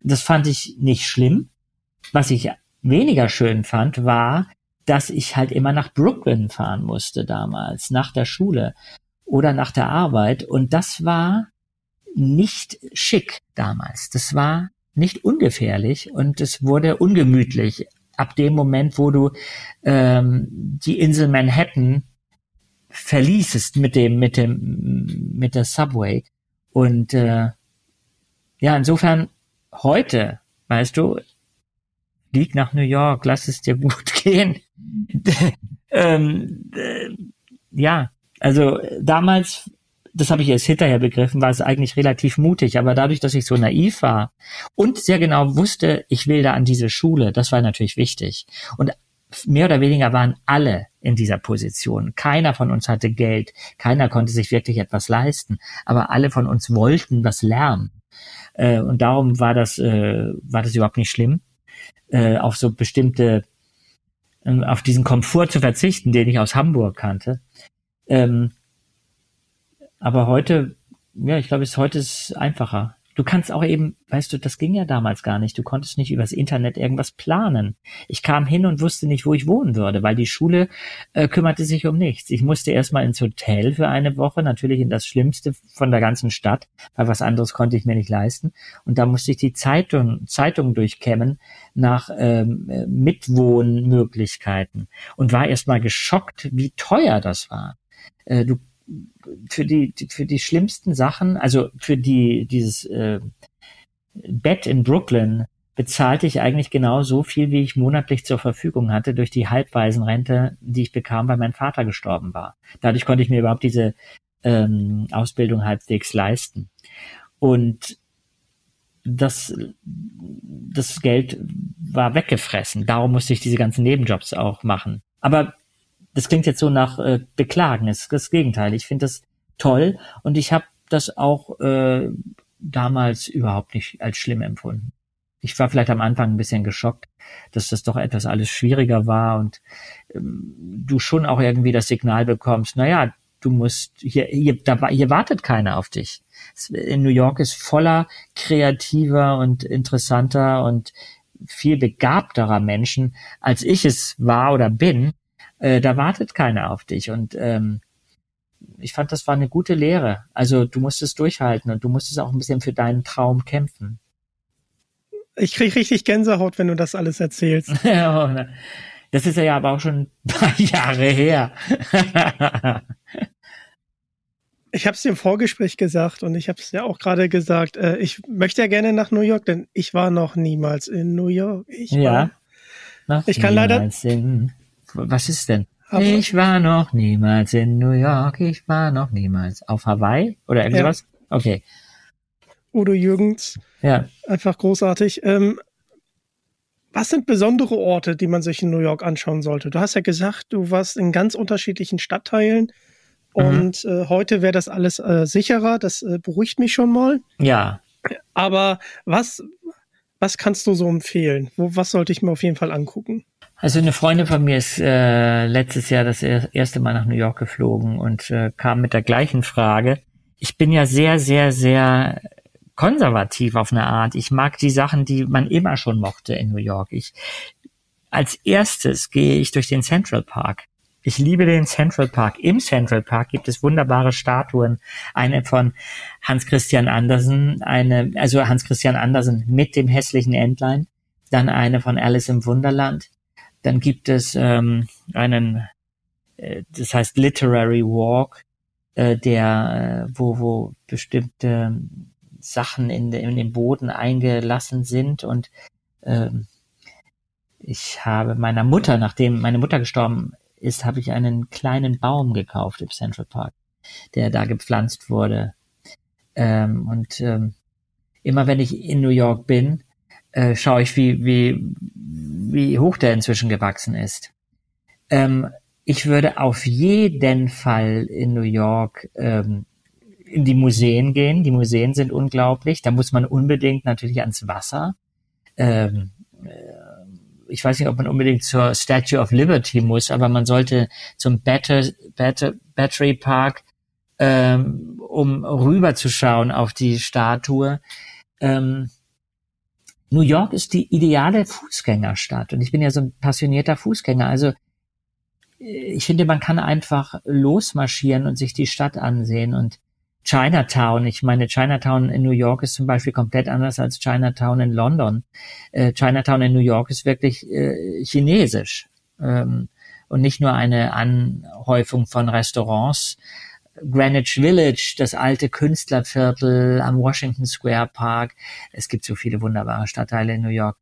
C: Das fand ich nicht schlimm. Was ich weniger schön fand, war, dass ich halt immer nach Brooklyn fahren musste damals, nach der Schule oder nach der Arbeit. Und das war nicht schick damals. Das war nicht ungefährlich und es wurde ungemütlich ab dem Moment, wo du ähm, die Insel Manhattan verließest mit dem mit dem mit der Subway und äh, ja insofern heute weißt du flieg nach New York lass es dir gut (laughs) gehen (laughs) ähm, äh, ja also damals das habe ich erst hinterher begriffen, war es eigentlich relativ mutig. Aber dadurch, dass ich so naiv war und sehr genau wusste, ich will da an diese Schule, das war natürlich wichtig. Und mehr oder weniger waren alle in dieser Position. Keiner von uns hatte Geld, keiner konnte sich wirklich etwas leisten, aber alle von uns wollten was lernen. Äh, und darum war das, äh, war das überhaupt nicht schlimm, äh, auf so bestimmte, auf diesen Komfort zu verzichten, den ich aus Hamburg kannte. Ähm, aber heute, ja, ich glaube, es heute ist einfacher. Du kannst auch eben, weißt du, das ging ja damals gar nicht. Du konntest nicht übers Internet irgendwas planen. Ich kam hin und wusste nicht, wo ich wohnen würde, weil die Schule äh, kümmerte sich um nichts. Ich musste erstmal ins Hotel für eine Woche, natürlich in das Schlimmste von der ganzen Stadt, weil was anderes konnte ich mir nicht leisten. Und da musste ich die Zeitung, Zeitung durchkämmen nach ähm, Mitwohnmöglichkeiten und war erstmal geschockt, wie teuer das war. Äh, du für die, für die schlimmsten Sachen, also für die, dieses äh, Bett in Brooklyn bezahlte ich eigentlich genau so viel, wie ich monatlich zur Verfügung hatte durch die Halbwaisenrente, die ich bekam, weil mein Vater gestorben war. Dadurch konnte ich mir überhaupt diese ähm, Ausbildung halbwegs leisten. Und das, das Geld war weggefressen. Darum musste ich diese ganzen Nebenjobs auch machen. Aber das klingt jetzt so nach äh, Beklagen, das ist das Gegenteil. Ich finde das toll und ich habe das auch äh, damals überhaupt nicht als schlimm empfunden. Ich war vielleicht am Anfang ein bisschen geschockt, dass das doch etwas alles schwieriger war und ähm, du schon auch irgendwie das Signal bekommst, naja, du musst, hier, hier, da, hier wartet keiner auf dich. In New York ist voller kreativer und interessanter und viel begabterer Menschen, als ich es war oder bin äh, da wartet keiner auf dich. Und ähm, ich fand, das war eine gute Lehre. Also du musstest durchhalten und du musstest auch ein bisschen für deinen Traum kämpfen.
B: Ich krieg richtig Gänsehaut, wenn du das alles erzählst. (laughs)
C: das ist ja aber auch schon ein paar (laughs) Jahre her.
B: ich habe es dir im Vorgespräch gesagt und ich habe es ja auch gerade gesagt. Äh, ich möchte ja gerne nach New York, denn ich war noch niemals in New York. Ich
C: ja.
B: War, ich kann leider.
C: In was ist denn? Aber ich war noch niemals in New York, ich war noch niemals auf Hawaii oder irgendwas? Ja. Okay.
B: Udo Jürgens.
C: Ja.
B: Einfach großartig. Ähm, was sind besondere Orte, die man sich in New York anschauen sollte? Du hast ja gesagt, du warst in ganz unterschiedlichen Stadtteilen mhm. und äh, heute wäre das alles äh, sicherer. Das äh, beruhigt mich schon mal.
C: Ja.
B: Aber was, was kannst du so empfehlen? Wo, was sollte ich mir auf jeden Fall angucken?
C: Also eine Freundin von mir ist äh, letztes Jahr das erste Mal nach New York geflogen und äh, kam mit der gleichen Frage. Ich bin ja sehr, sehr, sehr konservativ auf eine Art. Ich mag die Sachen, die man immer schon mochte in New York. Ich als erstes gehe ich durch den Central Park. Ich liebe den Central Park. Im Central Park gibt es wunderbare Statuen. Eine von Hans Christian Andersen, eine, also Hans Christian Andersen mit dem hässlichen Entlein. Dann eine von Alice im Wunderland. Dann gibt es ähm, einen, äh, das heißt Literary Walk, äh, der, äh, wo, wo bestimmte Sachen in, in den Boden eingelassen sind und ähm, ich habe meiner Mutter, nachdem meine Mutter gestorben ist, habe ich einen kleinen Baum gekauft im Central Park, der da gepflanzt wurde. Ähm, und ähm, immer wenn ich in New York bin, äh, schaue ich, wie, wie, wie hoch der inzwischen gewachsen ist. Ähm, ich würde auf jeden Fall in New York ähm, in die Museen gehen. Die Museen sind unglaublich. Da muss man unbedingt natürlich ans Wasser. Ähm, äh, ich weiß nicht, ob man unbedingt zur Statue of Liberty muss, aber man sollte zum Batter, Batter, Battery Park, ähm, um rüberzuschauen auf die Statue. Ähm, New York ist die ideale Fußgängerstadt und ich bin ja so ein passionierter Fußgänger. Also äh, ich finde, man kann einfach losmarschieren und sich die Stadt ansehen und Chinatown, ich meine, Chinatown in New York ist zum Beispiel komplett anders als Chinatown in London. Äh, Chinatown in New York ist wirklich äh, chinesisch ähm, und nicht nur eine Anhäufung von Restaurants, Greenwich Village, das alte Künstlerviertel am Washington Square Park. Es gibt so viele wunderbare Stadtteile in New York.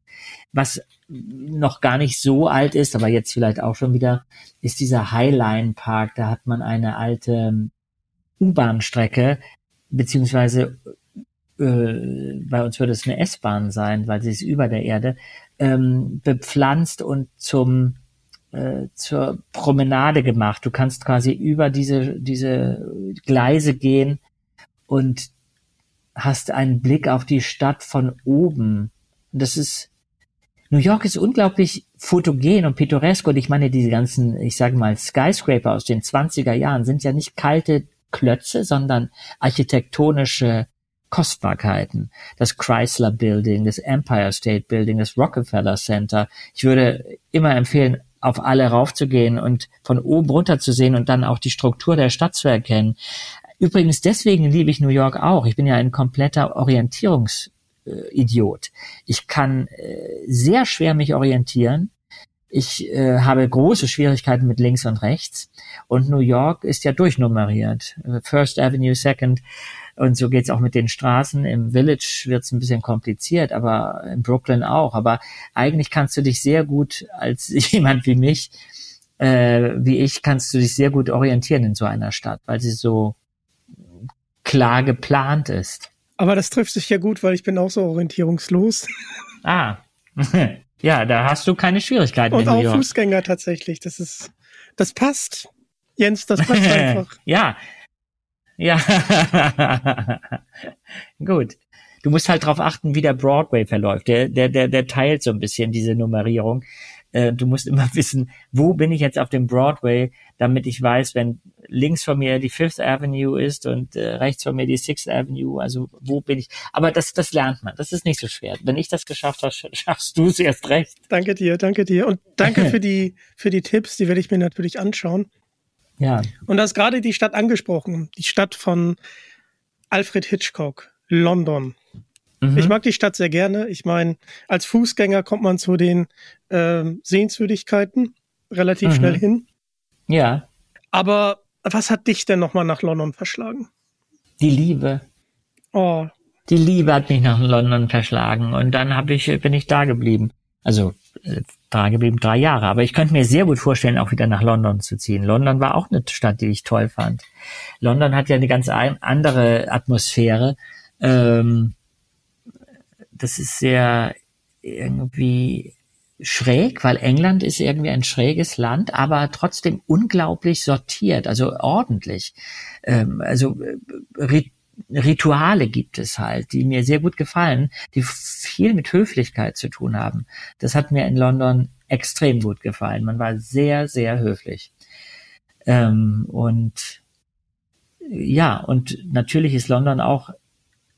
C: Was noch gar nicht so alt ist, aber jetzt vielleicht auch schon wieder, ist dieser Highline Park. Da hat man eine alte U-Bahn-Strecke, beziehungsweise äh, bei uns würde es eine S-Bahn sein, weil sie ist über der Erde, ähm, bepflanzt und zum äh, zur Promenade gemacht. Du kannst quasi über diese, diese Gleise gehen und hast einen Blick auf die Stadt von oben. Und das ist, New York ist unglaublich fotogen und pittoresk und ich meine, diese ganzen, ich sage mal, Skyscraper aus den 20er Jahren sind ja nicht kalte Klötze, sondern architektonische Kostbarkeiten. Das Chrysler Building, das Empire State Building, das Rockefeller Center. Ich würde immer empfehlen, auf alle raufzugehen und von oben runter zu sehen und dann auch die Struktur der Stadt zu erkennen. Übrigens, deswegen liebe ich New York auch. Ich bin ja ein kompletter Orientierungsidiot. Ich kann äh, sehr schwer mich orientieren. Ich äh, habe große Schwierigkeiten mit links und rechts. Und New York ist ja durchnummeriert. First Avenue, Second. Und so geht's auch mit den Straßen. Im Village wird's ein bisschen kompliziert, aber in Brooklyn auch. Aber eigentlich kannst du dich sehr gut als (laughs) jemand wie mich, äh, wie ich, kannst du dich sehr gut orientieren in so einer Stadt, weil sie so klar geplant ist.
B: Aber das trifft sich ja gut, weil ich bin auch so orientierungslos. (laughs)
C: Ah, (laughs) ja, da hast du keine Schwierigkeiten.
B: Und auch Fußgänger tatsächlich. Das ist, das passt. Jens, das passt einfach.
C: ja, ja. (laughs) Gut. Du musst halt darauf achten, wie der Broadway verläuft. Der, der, der, der teilt so ein bisschen diese Nummerierung. Äh, du musst immer (laughs) wissen, wo bin ich jetzt auf dem Broadway, damit ich weiß, wenn links von mir die Fifth Avenue ist und äh, rechts von mir die Sixth Avenue, also wo bin ich? Aber das, das lernt man. Das ist nicht so schwer. Wenn ich das geschafft habe, (laughs) schaffst du es erst recht.
B: Danke dir, danke dir und danke für die für die Tipps. Die werde ich mir natürlich anschauen.
C: Ja.
B: Und du hast gerade die Stadt angesprochen, die Stadt von Alfred Hitchcock, London. Mhm. Ich mag die Stadt sehr gerne. Ich meine, als Fußgänger kommt man zu den äh, Sehenswürdigkeiten relativ mhm. schnell hin.
C: Ja.
B: Aber was hat dich denn nochmal nach London verschlagen?
C: Die Liebe.
B: Oh.
C: Die Liebe hat mich nach London verschlagen und dann hab ich, bin ich da geblieben. Also da geblieben, drei Jahre. Aber ich könnte mir sehr gut vorstellen, auch wieder nach London zu ziehen. London war auch eine Stadt, die ich toll fand. London hat ja eine ganz andere Atmosphäre. Ähm, das ist sehr irgendwie schräg, weil England ist irgendwie ein schräges Land, aber trotzdem unglaublich sortiert, also ordentlich. Ähm, also äh, Rituale gibt es halt, die mir sehr gut gefallen, die viel mit Höflichkeit zu tun haben. Das hat mir in London extrem gut gefallen. Man war sehr, sehr höflich. Ähm, und ja, und natürlich ist London auch,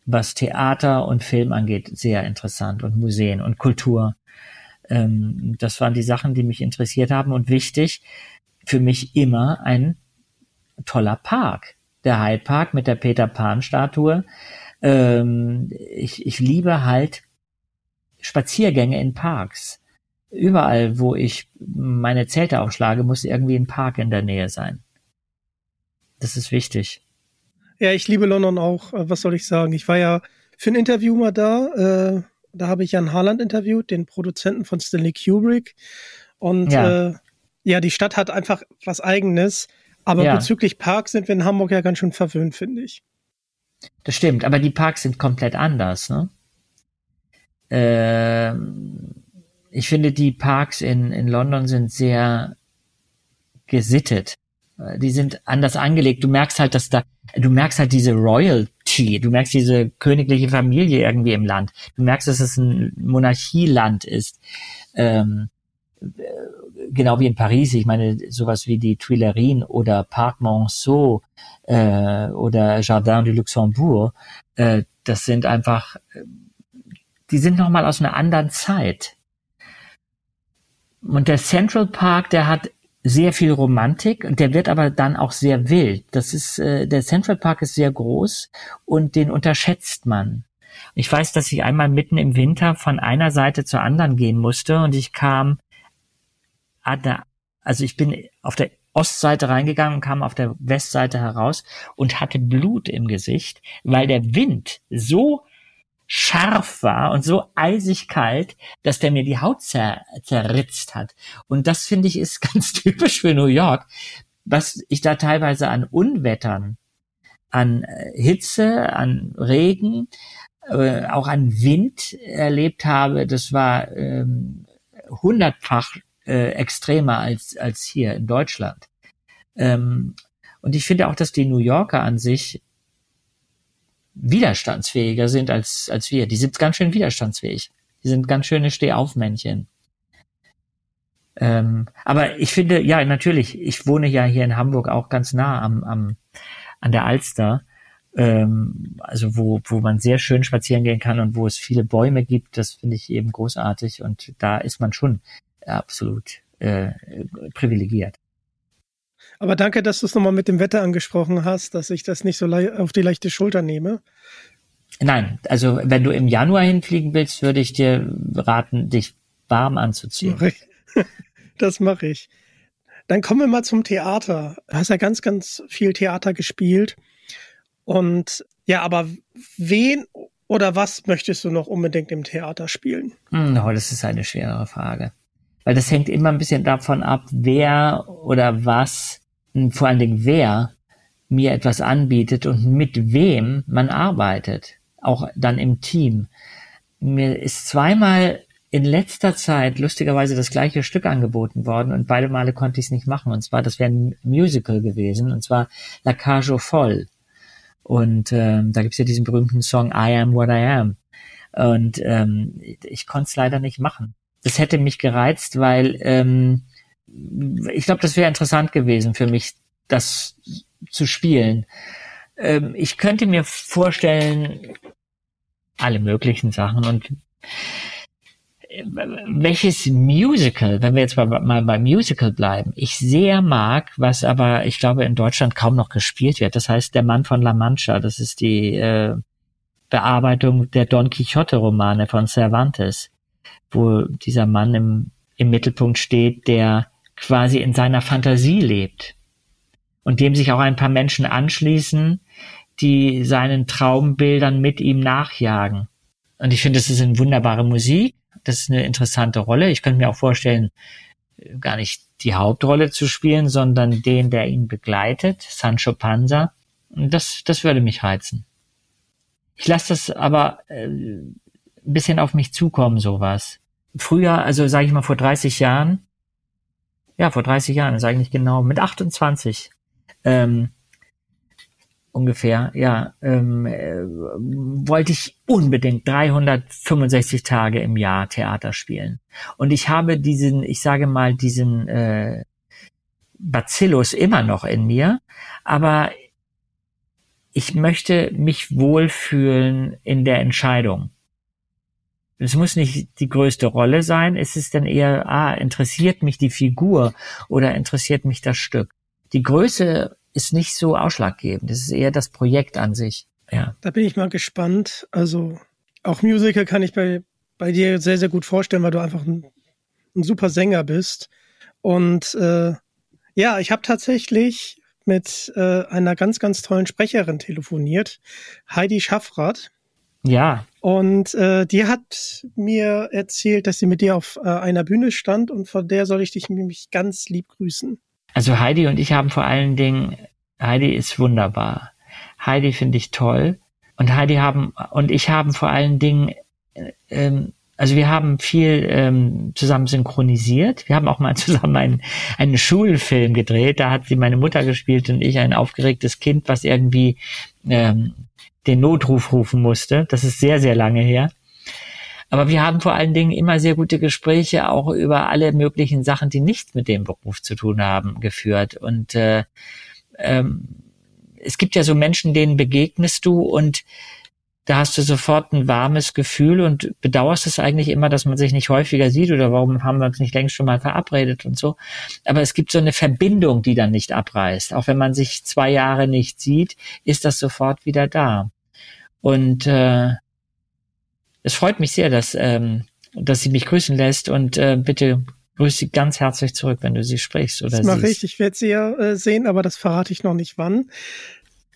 C: was Theater und Film angeht, sehr interessant und Museen und Kultur. Ähm, das waren die Sachen, die mich interessiert haben und wichtig für mich immer ein toller Park der Hyde Park mit der Peter Pan Statue. Ähm, ich, ich liebe halt Spaziergänge in Parks. Überall, wo ich meine Zelte aufschlage, muss irgendwie ein Park in der Nähe sein. Das ist wichtig.
B: Ja, ich liebe London auch. Äh, was soll ich sagen? Ich war ja für ein Interview mal da. Äh, da habe ich Jan Harland interviewt, den Produzenten von Stanley Kubrick. Und ja. Äh, ja, die Stadt hat einfach was Eigenes. Aber ja. bezüglich Parks sind wir in Hamburg ja ganz schön verwöhnt, finde ich.
C: Das stimmt, aber die Parks sind komplett anders. Ne? Ähm, ich finde, die Parks in, in London sind sehr gesittet. Die sind anders angelegt. Du merkst halt, dass da, du merkst halt diese Royalty, du merkst diese königliche Familie irgendwie im Land. Du merkst, dass es ein Monarchieland ist. Ähm, genau wie in Paris, ich meine, sowas wie die Tuileries oder Parc Monceau äh, oder Jardin du Luxembourg, äh, das sind einfach, die sind nochmal aus einer anderen Zeit. Und der Central Park, der hat sehr viel Romantik und der wird aber dann auch sehr wild. Das ist, äh, der Central Park ist sehr groß und den unterschätzt man. Ich weiß, dass ich einmal mitten im Winter von einer Seite zur anderen gehen musste und ich kam also ich bin auf der Ostseite reingegangen und kam auf der Westseite heraus und hatte Blut im Gesicht, weil der Wind so scharf war und so eisig kalt, dass der mir die Haut zer zerritzt hat. Und das finde ich ist (laughs) ganz typisch für New York, was ich da teilweise an Unwettern, an äh, Hitze, an Regen, äh, auch an Wind erlebt habe. Das war ähm, hundertfach äh, extremer als, als hier in Deutschland. Ähm, und ich finde auch, dass die New Yorker an sich widerstandsfähiger sind als, als wir. Die sind ganz schön widerstandsfähig. Die sind ganz schöne Stehaufmännchen. Ähm, aber ich finde, ja, natürlich, ich wohne ja hier in Hamburg auch ganz nah am, am, an der Alster. ähm, also wo, wo man sehr schön spazieren gehen kann und wo es viele Bäume gibt, das finde ich eben großartig und da ist man schon absolut äh, privilegiert.
B: Aber danke, dass du es nochmal mit dem Wetter angesprochen hast, dass ich das nicht so auf die leichte Schulter nehme.
C: Nein, also wenn du im Januar hinfliegen willst, würde ich dir raten, dich warm anzuziehen. (laughs)
B: Das mache ich. Dann kommen wir mal zum Theater. Du hast ja ganz, ganz viel Theater gespielt. Und ja, aber wen oder was möchtest du noch unbedingt im Theater spielen?
C: Hm, oh, das ist eine schwere Frage. Weil das hängt immer ein bisschen davon ab, wer oder was, vor allen Dingen wer, mir etwas anbietet und mit wem man arbeitet. Auch dann im Team. Mir ist zweimal in letzter Zeit lustigerweise das gleiche Stück angeboten worden und beide Male konnte ich es nicht machen. Und zwar, das wäre ein Musical gewesen, und zwar La Cage Voll. Und ähm, da gibt's ja diesen berühmten Song I Am What I Am. Und ähm, ich konnte es leider nicht machen. Das hätte mich gereizt, weil ähm, ich glaube, das wäre interessant gewesen für mich, das zu spielen. Ähm, ich könnte mir vorstellen, alle möglichen Sachen und welches Musical, wenn wir jetzt mal, mal beim Musical bleiben, ich sehr mag, was aber ich glaube in Deutschland kaum noch gespielt wird. Das heißt Der Mann von La Mancha. Das ist die äh, Bearbeitung der Don Quixote-Romane von Cervantes, wo dieser Mann im, im Mittelpunkt steht, der quasi in seiner Fantasie lebt und dem sich auch ein paar Menschen anschließen, die seinen Traumbildern mit ihm nachjagen. Und ich finde, das ist eine wunderbare Musik das ist eine interessante Rolle. Ich könnte mir auch vorstellen, gar nicht die Hauptrolle zu spielen, sondern den, der ihn begleitet, Sancho Panza. Das, das würde mich reizen. Ich lasse das aber äh, ein bisschen auf mich zukommen, sowas. Früher, also sage ich mal vor 30 Jahren, ja, vor 30 Jahren ist eigentlich genau, mit 28, ähm, ungefähr, ja, ähm, äh, wollte ich unbedingt 365 Tage im Jahr Theater spielen. Und ich habe diesen, ich sage mal, diesen äh, Bacillus immer noch in mir, aber ich möchte mich wohlfühlen in der Entscheidung. Es muss nicht die größte Rolle sein, es ist dann eher, ah, interessiert mich die Figur oder interessiert mich das Stück. Die Größe ist nicht so ausschlaggebend. Das ist eher das Projekt an sich. Ja.
B: Da bin ich mal gespannt. Also auch Musical kann ich bei, bei dir sehr, sehr gut vorstellen, weil du einfach ein, ein super Sänger bist. Und äh, ja, ich habe tatsächlich mit äh, einer ganz, ganz tollen Sprecherin telefoniert, Heidi Schaffrath.
C: Ja.
B: Und äh, die hat mir erzählt, dass sie mit dir auf äh, einer Bühne stand und von der soll ich dich nämlich ganz lieb grüßen.
C: Also Heidi und ich haben vor allen Dingen, Heidi ist wunderbar. Heidi finde ich toll. Und Heidi haben, und ich haben vor allen Dingen, ähm, also wir haben viel ähm, zusammen synchronisiert. Wir haben auch mal (laughs) zusammen einen, einen Schulfilm gedreht. Da hat sie meine Mutter gespielt und ich ein aufgeregtes Kind, was irgendwie ähm, den Notruf rufen musste. Das ist sehr, sehr lange her. Aber wir haben vor allen Dingen immer sehr gute Gespräche auch über alle möglichen Sachen, die nichts mit dem Beruf zu tun haben, geführt. Und äh, ähm, es gibt ja so Menschen, denen begegnest du und da hast du sofort ein warmes Gefühl und bedauerst es eigentlich immer, dass man sich nicht häufiger sieht oder warum haben wir uns nicht längst schon mal verabredet und so. Aber es gibt so eine Verbindung, die dann nicht abreißt. Auch wenn man sich zwei Jahre nicht sieht, ist das sofort wieder da. Und äh, es freut mich sehr, dass, ähm, dass sie mich grüßen lässt und äh, bitte grüß sie ganz herzlich zurück, wenn du sie sprichst. Oder
B: das mache ich. Ich werde sie ja äh, sehen, aber das verrate ich noch nicht wann.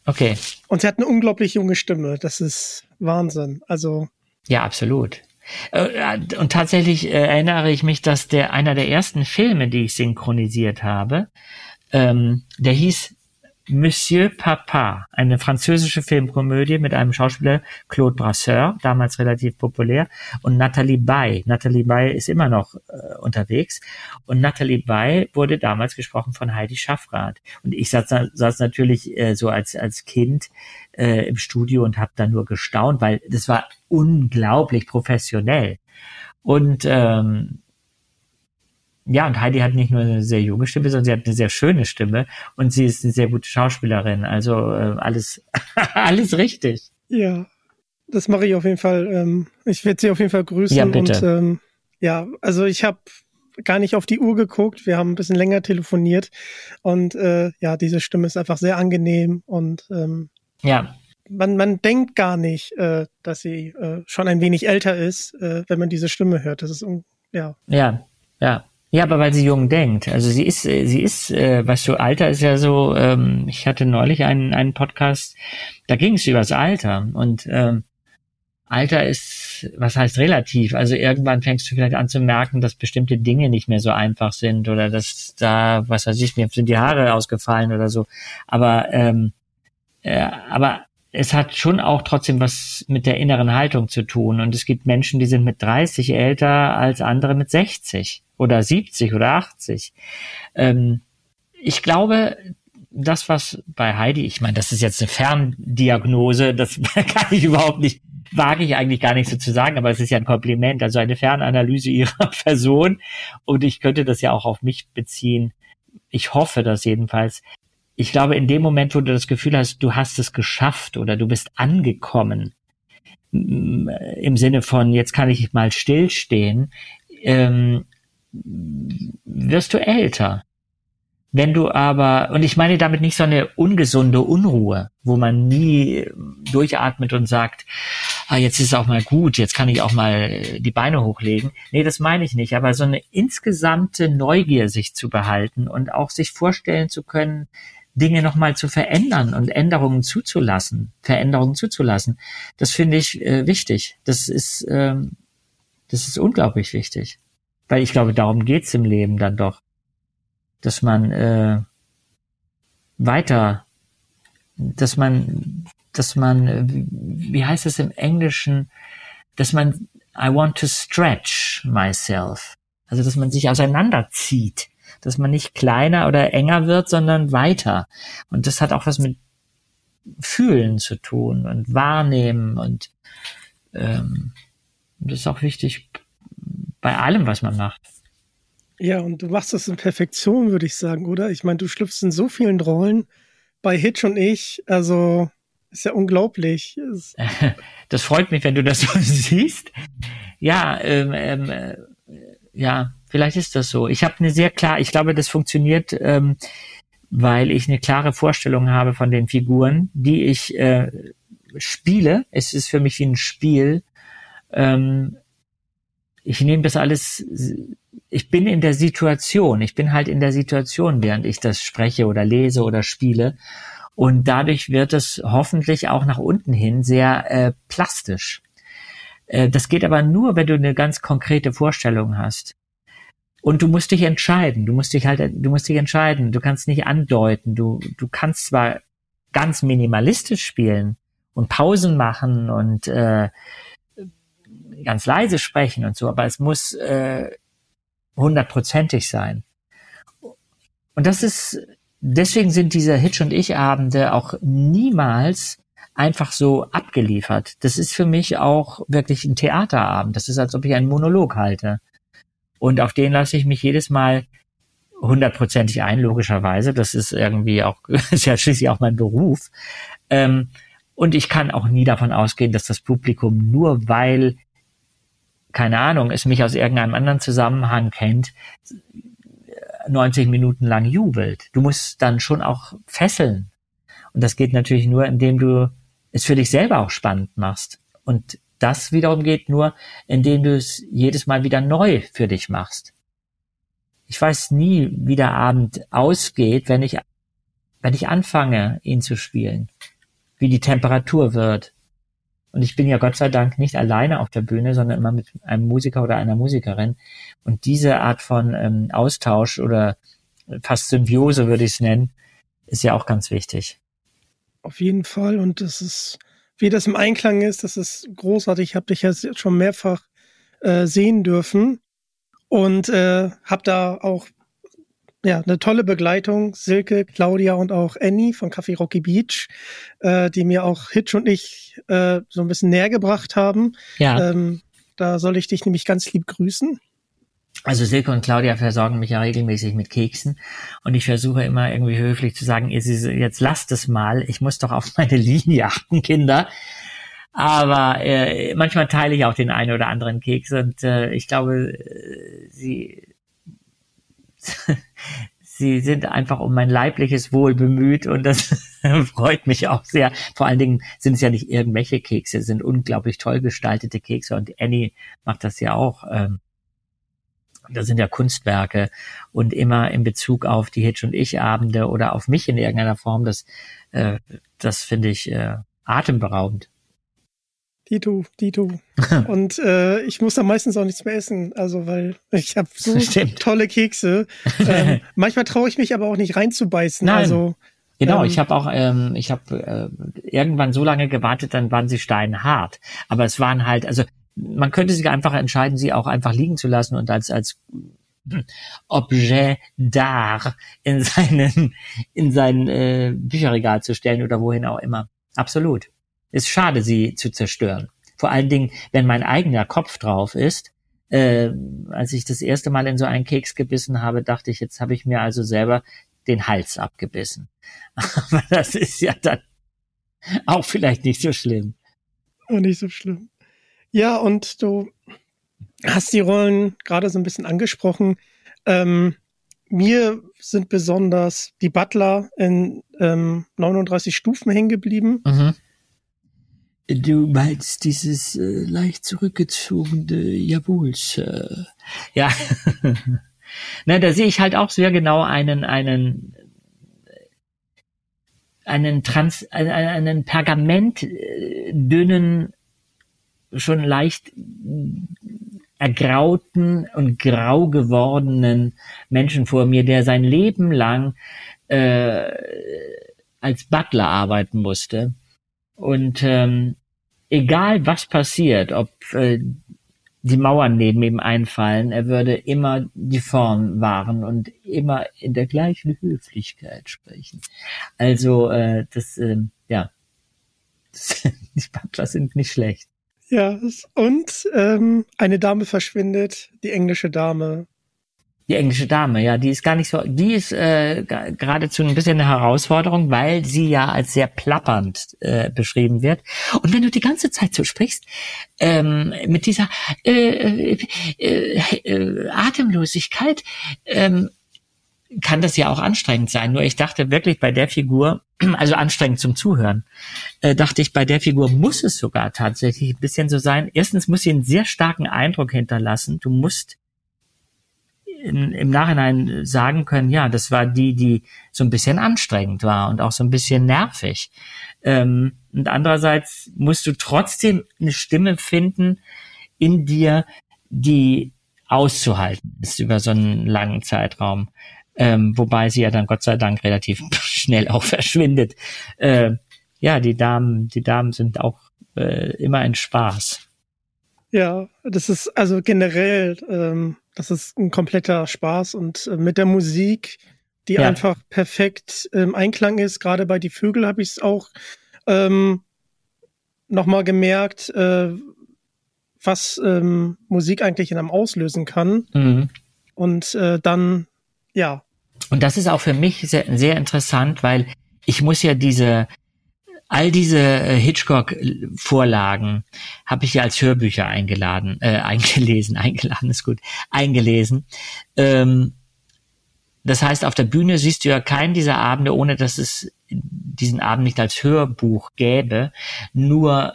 C: Okay.
B: Und sie hat eine unglaublich junge Stimme. Das ist Wahnsinn. Also.
C: Ja, absolut. Äh, und tatsächlich äh, erinnere ich mich, dass der einer der ersten Filme, die ich synchronisiert habe, ähm, der hieß Monsieur Papa, eine französische Filmkomödie mit einem Schauspieler Claude Brasseur, damals relativ populär, und Nathalie Baye. Nathalie Baye ist immer noch äh, unterwegs. Und Nathalie Baye wurde damals gesprochen von Heidi Schaffrath. Und ich saß, saß natürlich äh, so als, als Kind äh, im Studio und habe da nur gestaunt, weil das war unglaublich professionell. Und ähm, ja, und Heidi hat nicht nur eine sehr junge Stimme, sondern sie hat eine sehr schöne Stimme und sie ist eine sehr gute Schauspielerin. Also äh, alles, (laughs) alles richtig.
B: Ja, das mache ich auf jeden Fall. Ähm, ich werde sie auf jeden Fall grüßen.
C: Ja, bitte.
B: Und ähm, ja, also ich habe gar nicht auf die Uhr geguckt. Wir haben ein bisschen länger telefoniert und äh, ja, diese Stimme ist einfach sehr angenehm und ähm,
C: Ja,
B: man, man denkt gar nicht, äh, dass sie äh, schon ein wenig älter ist, äh, wenn man diese Stimme hört. Das ist ja
C: ja, ja. Ja, aber weil sie jung denkt. Also sie ist, äh, sie ist, äh, weißt du, Alter ist ja so, ähm, ich hatte neulich einen, einen Podcast, da ging es über das Alter. Und ähm, Alter ist, was heißt relativ? Also irgendwann fängst du vielleicht an zu merken, dass bestimmte Dinge nicht mehr so einfach sind oder dass da, was weiß ich, mir sind die Haare ausgefallen oder so. Aber, ähm, äh, aber es hat schon auch trotzdem was mit der inneren Haltung zu tun. Und es gibt Menschen, die sind mit 30 älter als andere mit 60 oder 70 oder 80. Ähm, ich glaube, das, was bei Heidi, ich meine, das ist jetzt eine Ferndiagnose, das (laughs) kann ich überhaupt nicht, wage ich eigentlich gar nicht so zu sagen, aber es ist ja ein Kompliment, also eine Fernanalyse ihrer (laughs) Person. Und ich könnte das ja auch auf mich beziehen. Ich hoffe das jedenfalls. Ich glaube, in dem Moment, wo du das Gefühl hast, du hast es geschafft oder du bist angekommen, im Sinne von, jetzt kann ich mal stillstehen, ähm, wirst du älter. Wenn du aber, und ich meine damit nicht so eine ungesunde Unruhe, wo man nie durchatmet und sagt, ah, jetzt ist es auch mal gut, jetzt kann ich auch mal die Beine hochlegen. Nee, das meine ich nicht, aber so eine insgesamte Neugier sich zu behalten und auch sich vorstellen zu können, Dinge nochmal zu verändern und Änderungen zuzulassen, Veränderungen zuzulassen, das finde ich äh, wichtig. Das ist, ähm, das ist unglaublich wichtig. Weil ich glaube, darum geht's im Leben dann doch. Dass man äh, weiter, dass man, dass man, äh, wie wie heißt es im Englischen, dass man, I want to stretch myself. Also, dass man sich auseinanderzieht. Dass man nicht kleiner oder enger wird, sondern weiter. Und das hat auch was mit Fühlen zu tun und Wahrnehmen und ähm, das ist auch wichtig bei allem, was man macht.
B: Ja, und du machst das in Perfektion, würde ich sagen, oder? Ich meine, du schlüpfst in so vielen Rollen bei Hitch und ich, also ist ja unglaublich. (laughs)
C: Das freut mich, wenn du das so (laughs) siehst. Ja, ähm, ähm, äh, ja, vielleicht ist das so. Ich habe eine sehr klar, ich glaube, das funktioniert, ähm, weil ich eine klare Vorstellung habe von den Figuren, die ich äh, spiele. Es ist für mich wie ein Spiel. Ähm, ich nehme das alles, ich bin in der Situation, ich bin halt in der Situation, während ich das spreche oder lese oder spiele. Und dadurch wird es hoffentlich auch nach unten hin sehr äh, plastisch. Äh, das geht aber nur, wenn du eine ganz konkrete Vorstellung hast. Und du musst dich entscheiden. Du musst dich halt, du musst dich entscheiden. Du kannst nicht andeuten. Du, du kannst zwar ganz minimalistisch spielen und Pausen machen und äh, ganz leise sprechen und so, aber es muss äh, hundertprozentig sein. Und das ist, deswegen sind diese Hitch und ich Abende auch niemals einfach so abgeliefert. Das ist für mich auch wirklich ein Theaterabend. Das ist, als ob ich einen Monolog halte. Und auf den lasse ich mich jedes Mal hundertprozentig ein, logischerweise. Das ist irgendwie auch, (laughs) ist ja schließlich auch mein Beruf. Ähm, und ich kann auch nie davon ausgehen, dass das Publikum nur weil, keine Ahnung, es mich aus irgendeinem anderen Zusammenhang kennt, 90 Minuten lang jubelt. Du musst dann schon auch fesseln. Und das geht natürlich nur, indem du es für dich selber auch spannend machst. Und das wiederum geht nur, indem du es jedes Mal wieder neu für dich machst. Ich weiß nie, wie der Abend ausgeht, wenn ich, wenn ich anfange, ihn zu spielen. Wie die Temperatur wird. Und ich bin ja Gott sei Dank nicht alleine auf der Bühne, sondern immer mit einem Musiker oder einer Musikerin. Und diese Art von ähm, Austausch oder fast Symbiose würde ich es nennen, ist ja auch ganz wichtig.
B: Auf jeden Fall. Und das ist, wie das im Einklang ist, das ist großartig. Ich habe dich jetzt schon mehrfach äh, sehen dürfen und äh, habe da auch ja eine tolle Begleitung. Silke, Claudia und auch Annie von Café Rocky Beach, äh, die mir auch Hitch und ich äh, so ein bisschen näher gebracht haben.
C: Ja,
B: Ähm, da soll ich dich nämlich ganz lieb grüßen.
C: Also Silke und Claudia versorgen mich ja regelmäßig mit Keksen und ich versuche immer irgendwie höflich zu sagen, jetzt lasst es mal, ich muss doch auf meine (laughs) Linie achten, Kinder. Aber äh, manchmal teile ich auch den einen oder anderen Keks und äh, ich glaube, äh, sie (laughs) sie sind einfach um mein leibliches Wohl bemüht und das (laughs) freut mich auch sehr. Vor allen Dingen sind es ja nicht irgendwelche Kekse, es sind unglaublich toll gestaltete Kekse und Annie macht das ja auch. Ähm, das sind ja Kunstwerke und immer in Bezug auf die Hitch und ich Abende oder auf mich in irgendeiner Form, das, äh, das finde ich äh, atemberaubend.
B: Dito, Dito. (laughs) Und äh, ich muss da meistens auch nichts mehr essen, also weil ich habe so (laughs) Stimmt. tolle Kekse. Ähm, (laughs) manchmal traue ich mich aber auch nicht reinzubeißen. Nein. Also
C: Genau, ähm, ich habe auch, ähm, ich habe äh, irgendwann so lange gewartet, dann waren sie steinhart. Aber es waren halt, also man könnte sich einfach entscheiden, sie auch einfach liegen zu lassen und als als Objet d'art in seinen in sein äh, Bücherregal zu stellen oder wohin auch immer. Absolut. Ist schade, sie zu zerstören. Vor allen Dingen, wenn mein eigener Kopf drauf ist. Äh, als ich das erste Mal in so einen Keks gebissen habe, dachte ich, jetzt habe ich mir also selber den Hals abgebissen. (laughs) Aber das ist ja dann auch vielleicht nicht so schlimm.
B: Und nicht so schlimm. Ja, und du hast die Rollen gerade so ein bisschen angesprochen. Ähm, mir sind besonders die Butler in ähm, 39 Stufen hängen geblieben. Mhm.
C: Du meinst dieses äh, leicht zurückgezogene Jawohl, Sir. Ja. (laughs) Na, da sehe ich halt auch sehr genau einen, einen, einen Trans, einen, einen pergamentdünnen, schon leicht ergrauten und grau gewordenen Menschen vor mir, der sein Leben lang äh, als Butler arbeiten musste und ähm, egal was passiert, ob äh, die Mauern neben ihm einfallen, er würde immer die Form wahren und immer in der gleichen Höflichkeit sprechen. Also äh, das, äh, ja, (laughs) die Butler sind nicht schlecht.
B: Ja, und ähm, eine Dame verschwindet, die englische Dame
C: die englische Dame, ja, die ist gar nicht so, die ist äh, geradezu ein bisschen eine Herausforderung, weil sie ja als sehr plappernd äh, beschrieben wird. Und wenn du die ganze Zeit so sprichst, ähm, mit dieser äh, äh, äh, Atemlosigkeit, ähm, kann das ja auch anstrengend sein. Nur ich dachte wirklich bei der Figur, (clears throat) also anstrengend zum Zuhören, äh, dachte ich, bei der Figur muss es sogar tatsächlich ein bisschen so sein. Erstens muss sie einen sehr starken Eindruck hinterlassen. Du musst in, im Nachhinein sagen können, ja, das war die, die so ein bisschen anstrengend war und auch so ein bisschen nervig. Ähm, und andererseits musst du trotzdem eine Stimme finden in dir, die auszuhalten ist über so einen langen Zeitraum. Ähm, wobei sie ja dann Gott sei Dank relativ (laughs) schnell auch verschwindet. Äh, ja, die Damen, die Damen sind auch äh, immer ein Spaß.
B: Ja, das ist also generell ähm, das ist ein kompletter Spaß und äh, mit der Musik, die ja. einfach perfekt im Einklang ist. Gerade bei Die Vögel habe ich es auch ähm, nochmal gemerkt, äh, was ähm, Musik eigentlich in einem auslösen kann. Mhm. Und äh, dann, ja.
C: Und das ist auch für mich sehr, sehr interessant, weil ich muss ja diese all diese äh, Hitchcock-Vorlagen habe ich ja als Hörbücher eingeladen, äh, (laughs) eingelesen, eingeladen ist gut, eingelesen. Ähm, das heißt, auf der Bühne siehst du ja keinen dieser Abende, ohne dass es diesen Abend nicht als Hörbuch gäbe. Nur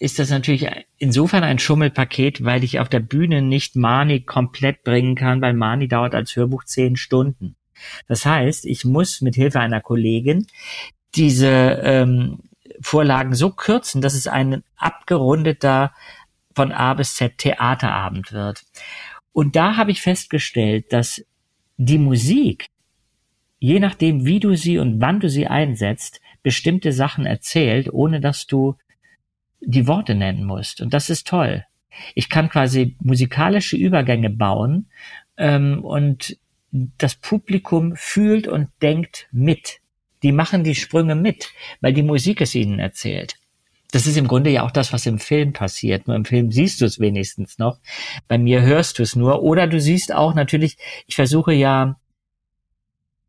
C: ist das natürlich insofern ein Schummelpaket, weil ich auf der Bühne nicht Mani komplett bringen kann, weil Mani dauert als Hörbuch zehn Stunden. Das heißt, ich muss mit Hilfe einer Kollegin diese ähm, Vorlagen so kürzen, dass es ein abgerundeter von A bis Z Theaterabend wird. Und da habe ich festgestellt, dass die Musik, je nachdem, wie du sie und wann du sie einsetzt, bestimmte Sachen erzählt, ohne dass du die Worte nennen musst. Und das ist toll. Ich kann quasi musikalische Übergänge bauen ähm, und das Publikum fühlt und denkt mit die machen die Sprünge mit, weil die Musik es ihnen erzählt. Das ist im Grunde ja auch das, was im Film passiert. Nur im Film siehst du es wenigstens noch. Bei mir hörst du es nur. Oder du siehst auch natürlich, ich versuche ja,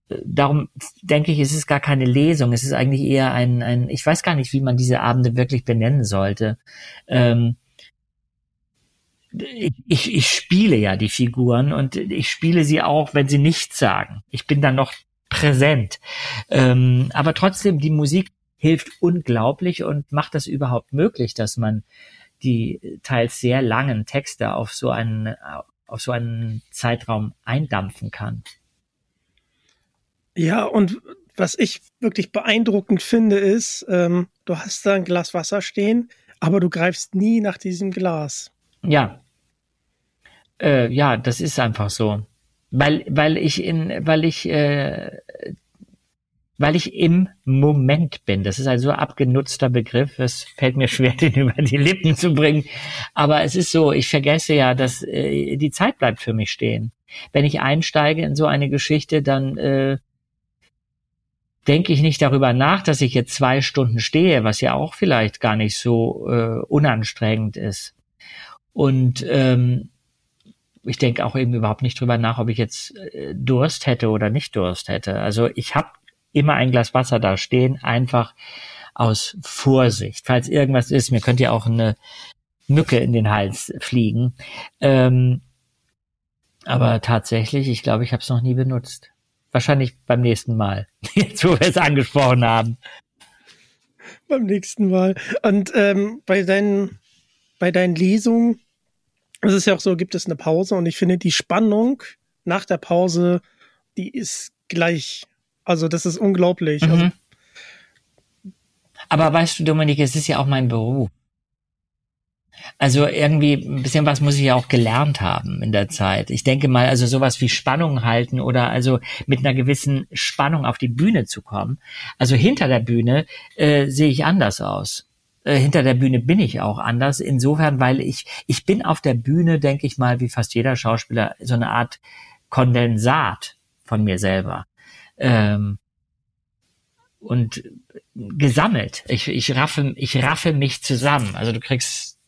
C: äh, darum denke ich, es ist gar keine Lesung. Es ist eigentlich eher ein, ein ich weiß gar nicht, wie man diese Abende wirklich benennen sollte. Ähm, ich, ich spiele ja die Figuren und ich spiele sie auch, wenn sie nichts sagen. Ich bin dann noch präsent. Ähm, aber trotzdem, die Musik hilft unglaublich und macht das überhaupt möglich, dass man die teils sehr langen Texte auf so einen, auf so einen Zeitraum eindampfen kann.
B: Ja, und was ich wirklich beeindruckend finde, ist, ähm, du hast da ein Glas Wasser stehen, aber du greifst nie nach diesem Glas.
C: Ja. Äh, ja, das ist einfach so. Weil, weil ich in, weil ich, äh, weil ich im Moment bin. Das ist ein so abgenutzter Begriff. Es fällt mir schwer, (laughs) den über die Lippen zu bringen. Aber es ist so, ich vergesse ja, dass äh, die Zeit bleibt für mich stehen. Wenn ich einsteige in so eine Geschichte, dann äh, denke ich nicht darüber nach, dass ich jetzt zwei Stunden stehe, was ja auch vielleicht gar nicht so äh, unanstrengend ist. Und ähm, ich denke auch eben überhaupt nicht drüber nach, ob ich jetzt äh, Durst hätte oder nicht Durst hätte. Also ich habe immer ein Glas Wasser da stehen, einfach aus Vorsicht. Falls irgendwas ist, mir könnte ja auch eine Mücke in den Hals fliegen. Ähm, aber tatsächlich, ich glaube, ich habe es noch nie benutzt. Wahrscheinlich beim nächsten Mal, (laughs) jetzt wo wir es angesprochen haben.
B: Beim nächsten Mal. Und ähm, bei deinen bei deinen Lesungen es ist ja auch so, gibt es eine Pause und ich finde die Spannung nach der Pause, die ist gleich. Also das ist unglaublich. Mhm. Also,
C: Aber weißt du, Dominik, es ist ja auch mein Beruf. Also irgendwie ein bisschen was muss ich ja auch gelernt haben in der Zeit. Ich denke mal, also sowas wie Spannung halten oder also mit einer gewissen Spannung auf die Bühne zu kommen. Also hinter der Bühne äh, sehe ich anders aus. Äh, hinter der Bühne bin ich auch anders. Insofern, weil ich, ich bin auf der Bühne, denke ich mal, wie fast jeder Schauspieler, so eine Art Kondensat von mir selber. Ähm, und gesammelt. Ich, ich raffe, ich raffe mich zusammen. Also du kriegst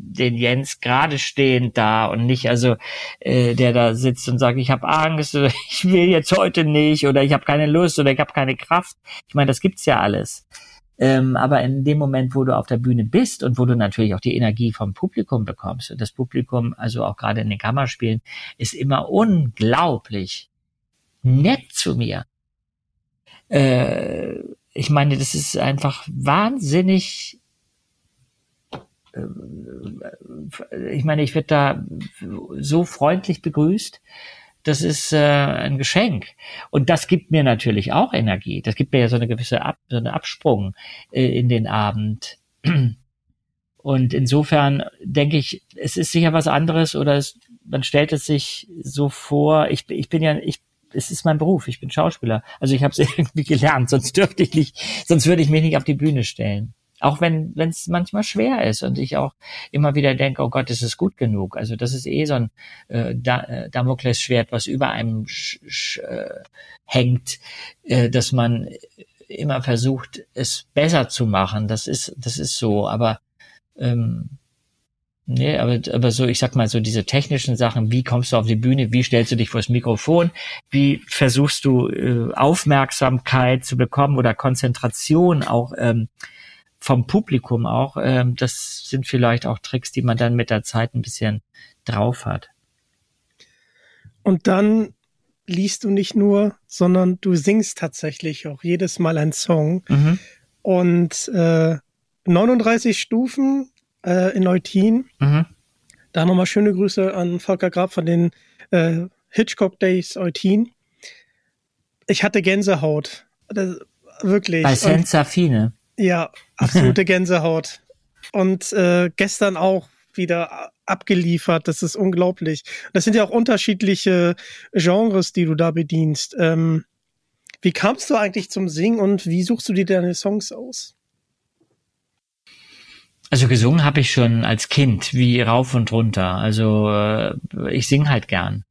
C: den Jens gerade stehend da und nicht also äh, der da sitzt und sagt, ich habe Angst oder (laughs) ich will jetzt heute nicht oder ich habe keine Lust oder ich habe keine Kraft. Ich meine, das gibt's ja alles. Ähm, aber in dem Moment, wo du auf der Bühne bist und wo du natürlich auch die Energie vom Publikum bekommst, und das Publikum, also auch gerade in den Kammerspielen, ist immer unglaublich nett zu mir. Äh, ich meine, das ist einfach wahnsinnig äh, ich meine, ich werde da so freundlich begrüßt das ist äh, ein Geschenk. Und das gibt mir natürlich auch Energie. Das gibt mir ja so eine gewisse Ab, so eine Absprung äh, in den Abend. (clears throat) Und insofern denke ich, es ist sicher was anderes oder es, man stellt es sich so vor, ich, ich bin ja, ich, es ist mein Beruf, ich bin Schauspieler. Also ich habe es (laughs) irgendwie gelernt, sonst dürfte ich nicht, sonst würde ich mich nicht auf die Bühne stellen. Auch wenn es manchmal schwer ist und ich auch immer wieder denke, oh Gott, ist es gut genug? Also das ist eh so ein äh, äh Damoklesschwert, was über einem äh, hängt, äh, dass man immer versucht, es besser zu machen. Das ist, das ist so. Aber ähm, Nee, aber, aber so, ich sag mal, so diese technischen Sachen, wie kommst du auf die Bühne, wie stellst du dich vors Mikrofon, wie versuchst du äh, Aufmerksamkeit zu bekommen oder Konzentration auch ähm, vom Publikum auch. Ähm, das sind vielleicht auch Tricks, die man dann mit der Zeit ein bisschen drauf hat.
B: Und dann liest du nicht nur, sondern du singst tatsächlich auch jedes Mal einen Song. Mhm. Und äh, 39 Stufen äh, in Eutin. Mhm. Da nochmal schöne Grüße an Volker Grab von den äh, Hitchcock Days Eutin. Ich hatte Gänsehaut. Das, wirklich.
C: Bei Sensafine.
B: Ja, absolute (laughs) Gänsehaut. Und äh, gestern auch wieder abgeliefert. Das ist unglaublich. Das sind ja auch unterschiedliche Genres, die du da bedienst. Ähm, wie kamst du eigentlich zum Singen und wie suchst du dir deine Songs aus?
C: Also gesungen habe ich schon als Kind, wie rauf und runter. Also äh, ich sing halt gern.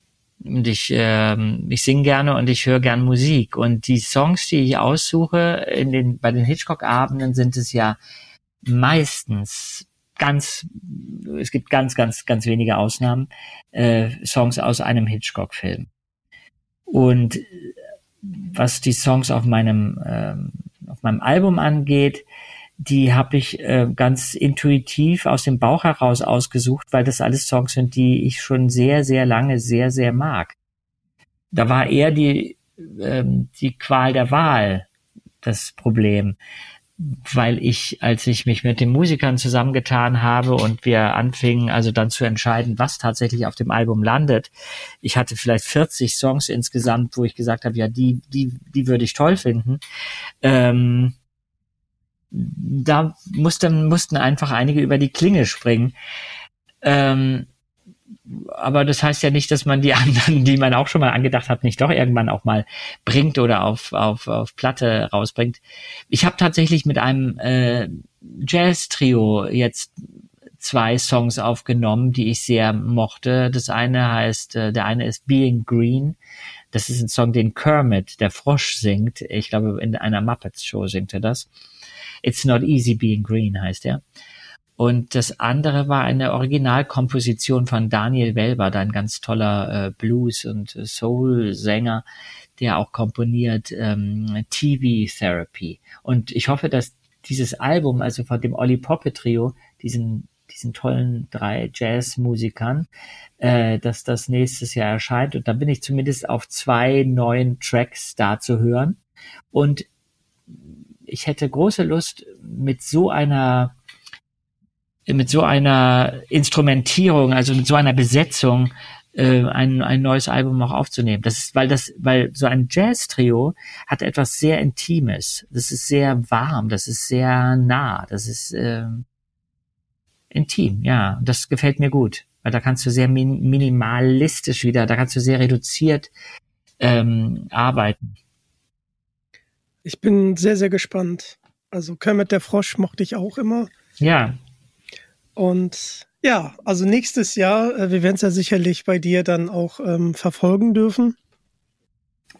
C: Und ich, äh, ich singe gerne und ich höre gern Musik. Und die Songs, die ich aussuche, in den, bei den Hitchcock-Abenden sind es ja meistens ganz, es gibt ganz, ganz, ganz wenige Ausnahmen, äh, Songs aus einem Hitchcock-Film. Und was die Songs auf meinem, ähm, auf meinem Album angeht, die habe ich äh, ganz intuitiv aus dem Bauch heraus ausgesucht, weil das alles Songs sind, die ich schon sehr, sehr lange sehr, sehr mag. Da war eher die, ähm, die Qual der Wahl das Problem weil ich, als ich mich mit den Musikern zusammengetan habe und wir anfingen, also dann zu entscheiden, was tatsächlich auf dem Album landet, ich hatte vielleicht 40 Songs insgesamt, wo ich gesagt habe, ja, die, die, die würde ich toll finden. Ähm, da mussten, mussten einfach einige über die Klinge springen. Ähm, aber das heißt ja nicht, dass man die (laughs) anderen, die man auch schon mal angedacht hat, nicht doch irgendwann auch mal bringt oder auf, auf, auf Platte rausbringt. Ich habe tatsächlich mit einem äh, Jazz-Trio jetzt zwei Songs aufgenommen, die ich sehr mochte. Das eine heißt, äh, der eine ist Being Green. Das ist ein Song, den Kermit, der Frosch, singt. Ich glaube, in einer Muppets-Show singt er das. It's not easy being green heißt er. Und das andere war eine Originalkomposition von Daniel Welber, ein ganz toller äh, Blues- und Soul-Sänger, der auch komponiert ähm, TV Therapy. Und ich hoffe, dass dieses Album, also von dem Olli Poppe Trio, diesen diesen tollen drei Jazzmusikern, äh, dass das nächstes Jahr erscheint. Und dann bin ich zumindest auf zwei neuen Tracks da zu hören. Und ich hätte große Lust, mit so einer mit so einer Instrumentierung, also mit so einer Besetzung äh, ein, ein neues Album auch aufzunehmen. Das ist, weil das, weil so ein Jazz-Trio hat etwas sehr Intimes. Das ist sehr warm, das ist sehr nah, das ist äh, intim, ja. Das gefällt mir gut, weil da kannst du sehr min minimalistisch wieder, da kannst du sehr reduziert ähm, arbeiten.
B: Ich bin sehr, sehr gespannt. Also Kermit der Frosch mochte ich auch immer.
C: Ja,
B: und ja, also nächstes Jahr, äh, wir werden es ja sicherlich bei dir dann auch ähm, verfolgen dürfen.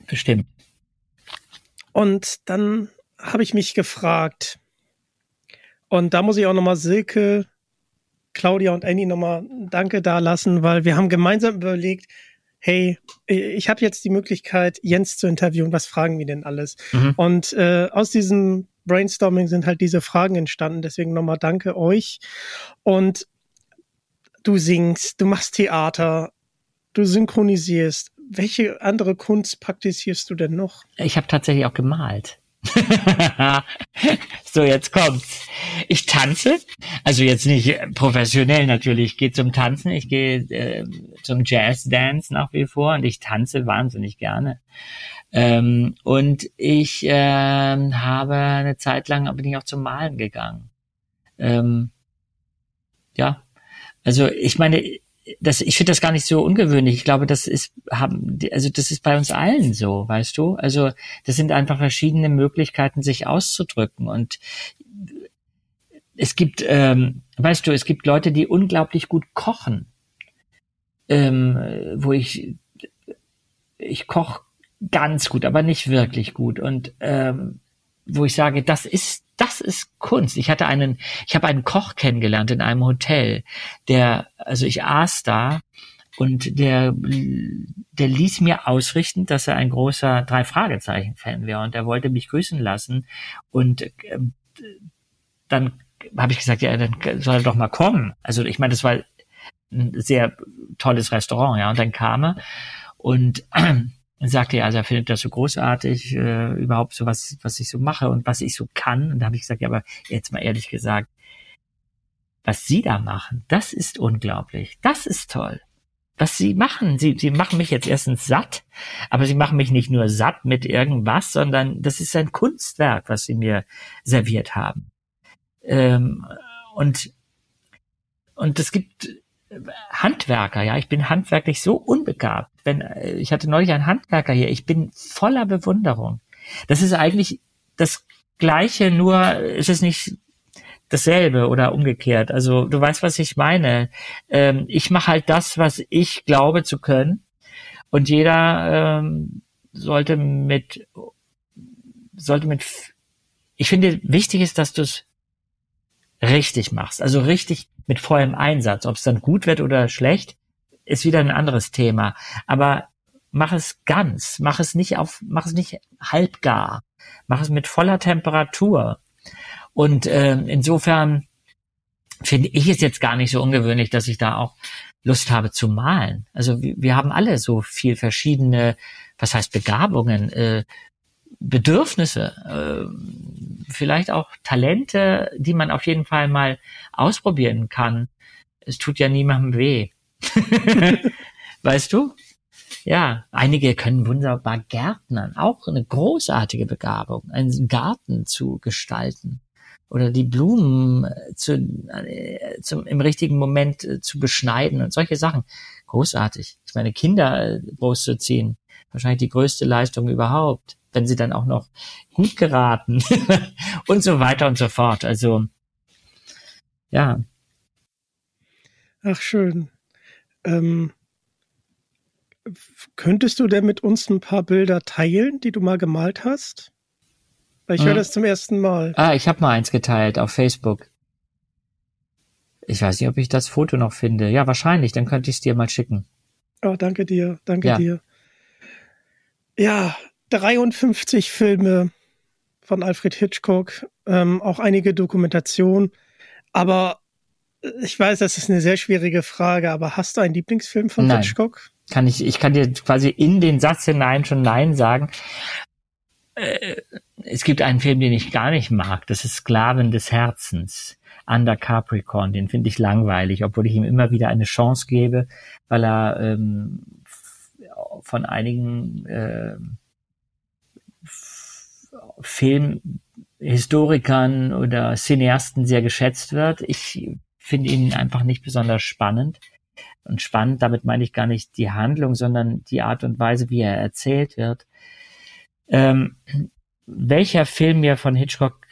C: Bestimmt.
B: Und dann habe ich mich gefragt, und da muss ich auch nochmal Silke, Claudia und Annie nochmal Danke da lassen, weil wir haben gemeinsam überlegt, hey, ich habe jetzt die Möglichkeit, Jens zu interviewen, was fragen wir denn alles? Mhm. Und äh, aus diesem Brainstorming sind halt diese Fragen entstanden. Deswegen nochmal danke euch. Und du singst, du machst Theater, du synchronisierst. Welche andere Kunst praktizierst du denn noch?
C: Ich habe tatsächlich auch gemalt. (laughs) so, jetzt kommt's. Ich tanze, also jetzt nicht professionell natürlich, ich gehe zum Tanzen, ich gehe äh, zum Jazz-Dance nach wie vor und ich tanze wahnsinnig gerne. Ähm, und ich ähm, habe eine Zeit lang bin ich auch zum Malen gegangen. Ähm, ja, also ich meine, das, ich finde das gar nicht so ungewöhnlich. Ich glaube, das ist, haben, also das ist bei uns allen so, weißt du? Also das sind einfach verschiedene Möglichkeiten, sich auszudrücken. Und es gibt, ähm, weißt du, es gibt Leute, die unglaublich gut kochen. Ähm, wo ich, ich koche ganz gut, aber nicht wirklich gut. Und ähm, wo ich sage, das ist das ist Kunst. Ich hatte einen, ich habe einen Koch kennengelernt in einem Hotel, der, also ich aß da und der, der ließ mir ausrichten, dass er ein großer drei Fragezeichen Fan wäre und er wollte mich grüßen lassen und äh, dann habe ich gesagt, ja, dann soll er doch mal kommen. Also ich meine, das war ein sehr tolles Restaurant, ja, und dann kam er und und sagte er, also er findet das so großartig, äh, überhaupt so was, was ich so mache und was ich so kann. Und da habe ich gesagt, ja, aber jetzt mal ehrlich gesagt, was Sie da machen, das ist unglaublich. Das ist toll. Was Sie machen, Sie, Sie machen mich jetzt erstens satt, aber Sie machen mich nicht nur satt mit irgendwas, sondern das ist ein Kunstwerk, was Sie mir serviert haben. Ähm, und, und es gibt Handwerker, ja, ich bin handwerklich so unbegabt. Wenn äh, ich hatte neulich einen Handwerker hier, ich bin voller Bewunderung. Das ist eigentlich das Gleiche, nur ist es nicht dasselbe oder umgekehrt. Also du weißt, was ich meine. Ähm, ich mache halt das, was ich glaube zu können, und jeder ähm, sollte mit sollte mit. Ich finde, wichtig ist, dass du es richtig machst, also richtig mit vollem Einsatz, ob es dann gut wird oder schlecht, ist wieder ein anderes Thema. Aber mach es ganz, mach es nicht auf, mach es nicht halbgar, mach es mit voller Temperatur. Und äh, insofern finde ich es jetzt gar nicht so ungewöhnlich, dass ich da auch Lust habe zu malen. Also wir, wir haben alle so viel verschiedene, was heißt Begabungen, äh, Bedürfnisse, äh, vielleicht auch Talente, die man auf jeden Fall mal ausprobieren kann. Es tut ja niemandem weh. (laughs) weißt du? Ja, einige können wunderbar Gärtnern, auch eine großartige Begabung, einen Garten zu gestalten oder die Blumen äh, zu, äh, zum, im richtigen Moment äh, zu beschneiden und solche Sachen. Großartig. Ich meine, Kinder großzuziehen, wahrscheinlich die größte Leistung überhaupt, wenn sie dann auch noch gut geraten (laughs) und so weiter und so fort. Also, ja.
B: Ach, schön. Ähm, könntest du denn mit uns ein paar Bilder teilen, die du mal gemalt hast? Ich höre hm. das zum ersten Mal.
C: Ah, ich habe mal eins geteilt auf Facebook. Ich weiß nicht, ob ich das Foto noch finde. Ja, wahrscheinlich. Dann könnte ich es dir mal schicken.
B: Oh, danke dir. Danke ja. dir. Ja, 53 Filme von Alfred Hitchcock, ähm, auch einige Dokumentationen. Aber ich weiß, das ist eine sehr schwierige Frage, aber hast du einen Lieblingsfilm von
C: Nein.
B: Hitchcock?
C: Kann ich, ich kann dir quasi in den Satz hinein schon Nein sagen. Äh, es gibt einen Film, den ich gar nicht mag. Das ist Sklaven des Herzens. Under Capricorn, den finde ich langweilig, obwohl ich ihm immer wieder eine Chance gebe, weil er ähm, von einigen äh, Filmhistorikern oder Cineasten sehr geschätzt wird. Ich finde ihn einfach nicht besonders spannend. Und spannend, damit meine ich gar nicht die Handlung, sondern die Art und Weise, wie er erzählt wird. Ähm, welcher Film mir von Hitchcock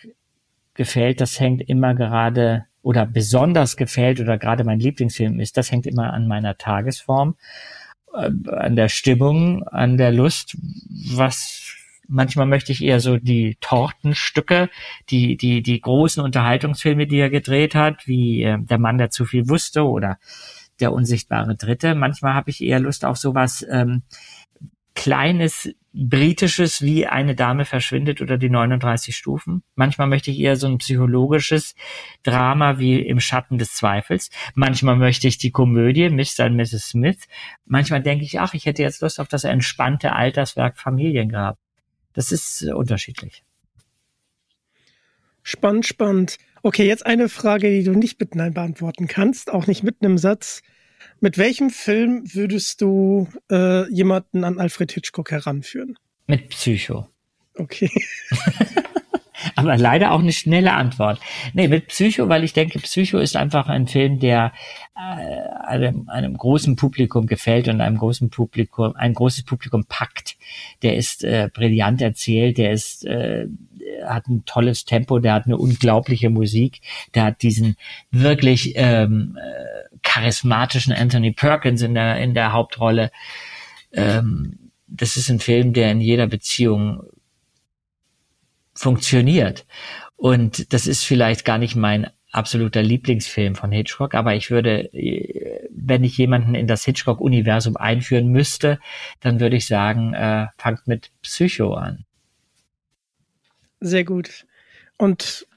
C: gefällt, das hängt immer gerade oder besonders gefällt oder gerade mein Lieblingsfilm ist, das hängt immer an meiner Tagesform, äh, an der Stimmung, an der Lust, was manchmal möchte ich eher so die Tortenstücke, die die die großen Unterhaltungsfilme, die er gedreht hat, wie äh, Der Mann, der zu viel wusste oder Der unsichtbare Dritte. Manchmal habe ich eher Lust auf sowas ähm, kleines britisches wie eine Dame verschwindet oder die 39 Stufen. Manchmal möchte ich eher so ein psychologisches Drama wie im Schatten des Zweifels. Manchmal möchte ich die Komödie Mr. und Mrs. Smith. Manchmal denke ich, ach, ich hätte jetzt Lust auf das entspannte Alterswerk Familiengrab. Das ist äh, unterschiedlich.
B: Spannend, spannend. Okay, jetzt eine Frage, die du nicht mit Nein beantworten kannst, auch nicht mit einem Satz. Mit welchem Film würdest du äh, jemanden an Alfred Hitchcock heranführen?
C: Mit Psycho.
B: Okay. (laughs)
C: Aber leider auch eine schnelle Antwort. Nee, mit Psycho, weil ich denke, Psycho ist einfach ein Film, der äh, einem, einem großen Publikum gefällt und einem großen Publikum, ein großes Publikum packt. Der ist äh, brillant erzählt, der ist äh, hat ein tolles Tempo, der hat eine unglaubliche Musik, der hat diesen wirklich ähm, äh, charismatischen Anthony Perkins in der in der Hauptrolle. Ähm, das ist ein Film, der in jeder Beziehung funktioniert. Und das ist vielleicht gar nicht mein absoluter Lieblingsfilm von Hitchcock, aber ich würde, wenn ich jemanden in das Hitchcock-Universum einführen müsste, dann würde ich sagen, äh, fangt mit Psycho an.
B: Sehr gut. Und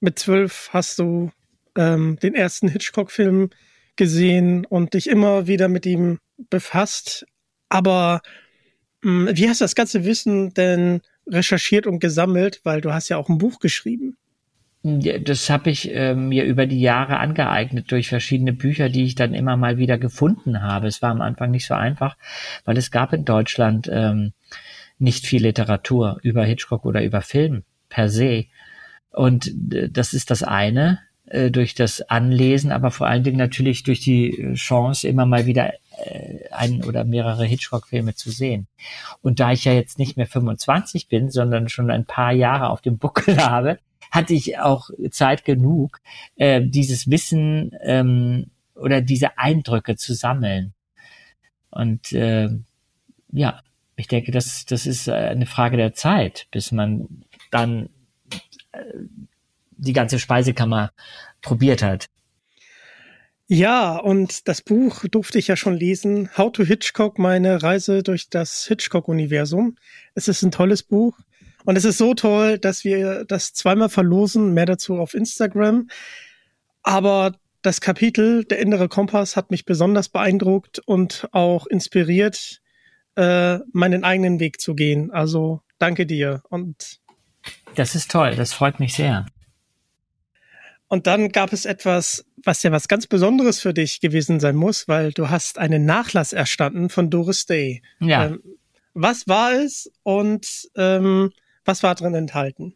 B: mit zwölf hast du ähm, den ersten Hitchcock-Film gesehen und dich immer wieder mit ihm befasst. Aber mh, hm, wie hast du das ganze Wissen denn recherchiert und gesammelt? Weil du hast ja auch ein Buch geschrieben.
C: Das habe ich äh, mir über die Jahre angeeignet durch verschiedene Bücher, die ich dann immer mal wieder gefunden habe. Es war am Anfang nicht so einfach, weil es gab in Deutschland ähm, nicht viel Literatur über Hitchcock oder über Film per se. Und äh, das ist das eine äh, durch das Anlesen, aber vor allen Dingen natürlich durch die Chance, immer mal wieder äh, ein oder mehrere Hitchcock-Filme zu sehen. Und da ich ja jetzt nicht mehr 25 bin, sondern schon ein paar Jahre auf dem Buckel (laughs) habe, hatte ich auch Zeit genug, äh, dieses Wissen ähm, oder diese Eindrücke zu sammeln. Und äh, ja, ich denke, das, das ist eine Frage der Zeit, bis man dann äh, die ganze Speisekammer probiert hat.
B: Ja, und das Buch durfte ich ja schon lesen. How to Hitchcock, meine Reise durch das Hitchcock-Universum. Es ist ein tolles Buch. Und es ist so toll, dass wir das zweimal verlosen. Mehr dazu auf Instagram. Aber das Kapitel Der innere Kompass hat mich besonders beeindruckt und auch inspiriert, äh, meinen eigenen Weg zu gehen. Also danke dir. Und
C: das ist toll. Das freut mich sehr.
B: Und dann gab es etwas, was ja was ganz Besonderes für dich gewesen sein muss, weil du hast einen Nachlass erstanden von Doris Day.
C: Ja.
B: Ähm, was war es und ähm, was war drin enthalten?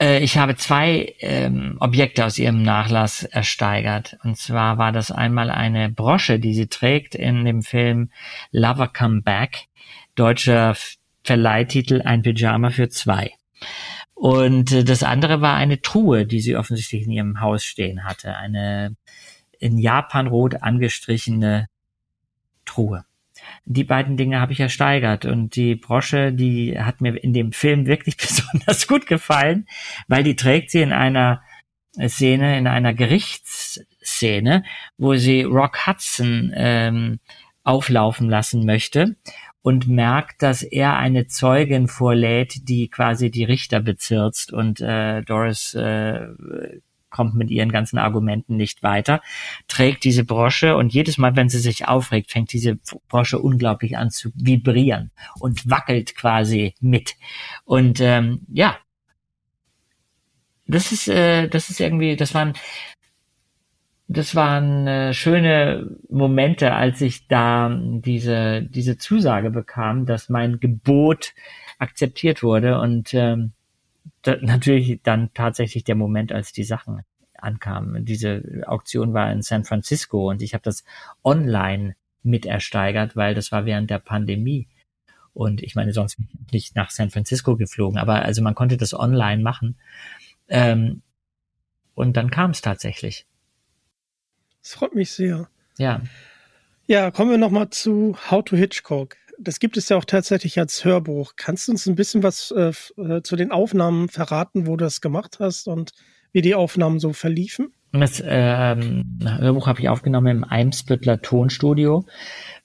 C: Äh, ich habe zwei ähm, Objekte aus ihrem Nachlass ersteigert. Und zwar war das einmal eine Brosche, die sie trägt in dem Film Lover Come Back, deutscher Verleihtitel Ein Pyjama für zwei. Und äh, das andere war eine Truhe, die sie offensichtlich in ihrem Haus stehen hatte. Eine in Japanrot angestrichene Truhe. Die beiden Dinge habe ich ersteigert und die Brosche, die hat mir in dem Film (laughs) wirklich besonders gut gefallen, weil die trägt sie in einer Szene, in einer Gerichtsszene, wo sie Rock Hudson ähm, auflaufen lassen möchte und merkt, dass er eine Zeugin vorlädt, die quasi die Richter bezirzt und äh, Doris äh, kommt mit ihren ganzen Argumenten nicht weiter, trägt diese Brosche und jedes Mal, wenn sie sich aufregt, fängt diese Brosche unglaublich an zu vibrieren und wackelt quasi mit. Und ähm, ja, das ist, äh, das ist irgendwie, das waren das waren äh, schöne Momente, als ich da diese, diese Zusage bekam, dass mein Gebot akzeptiert wurde und ähm, da, natürlich dann tatsächlich der Moment, als die Sachen ankamen. Diese Auktion war in San Francisco und ich habe das online mit ersteigert, weil das war während der Pandemie. Und ich meine, sonst bin ich nicht nach San Francisco geflogen, aber also man konnte das online machen. Ähm, und dann kam es tatsächlich.
B: Das freut mich sehr.
C: Ja.
B: Ja, kommen wir nochmal zu How to Hitchcock. Das gibt es ja auch tatsächlich als Hörbuch. Kannst du uns ein bisschen was äh, äh, zu den Aufnahmen verraten, wo du das gemacht hast und wie die Aufnahmen so verliefen?
C: Das ähm, Hörbuch habe ich aufgenommen im Eimsbüttler Tonstudio.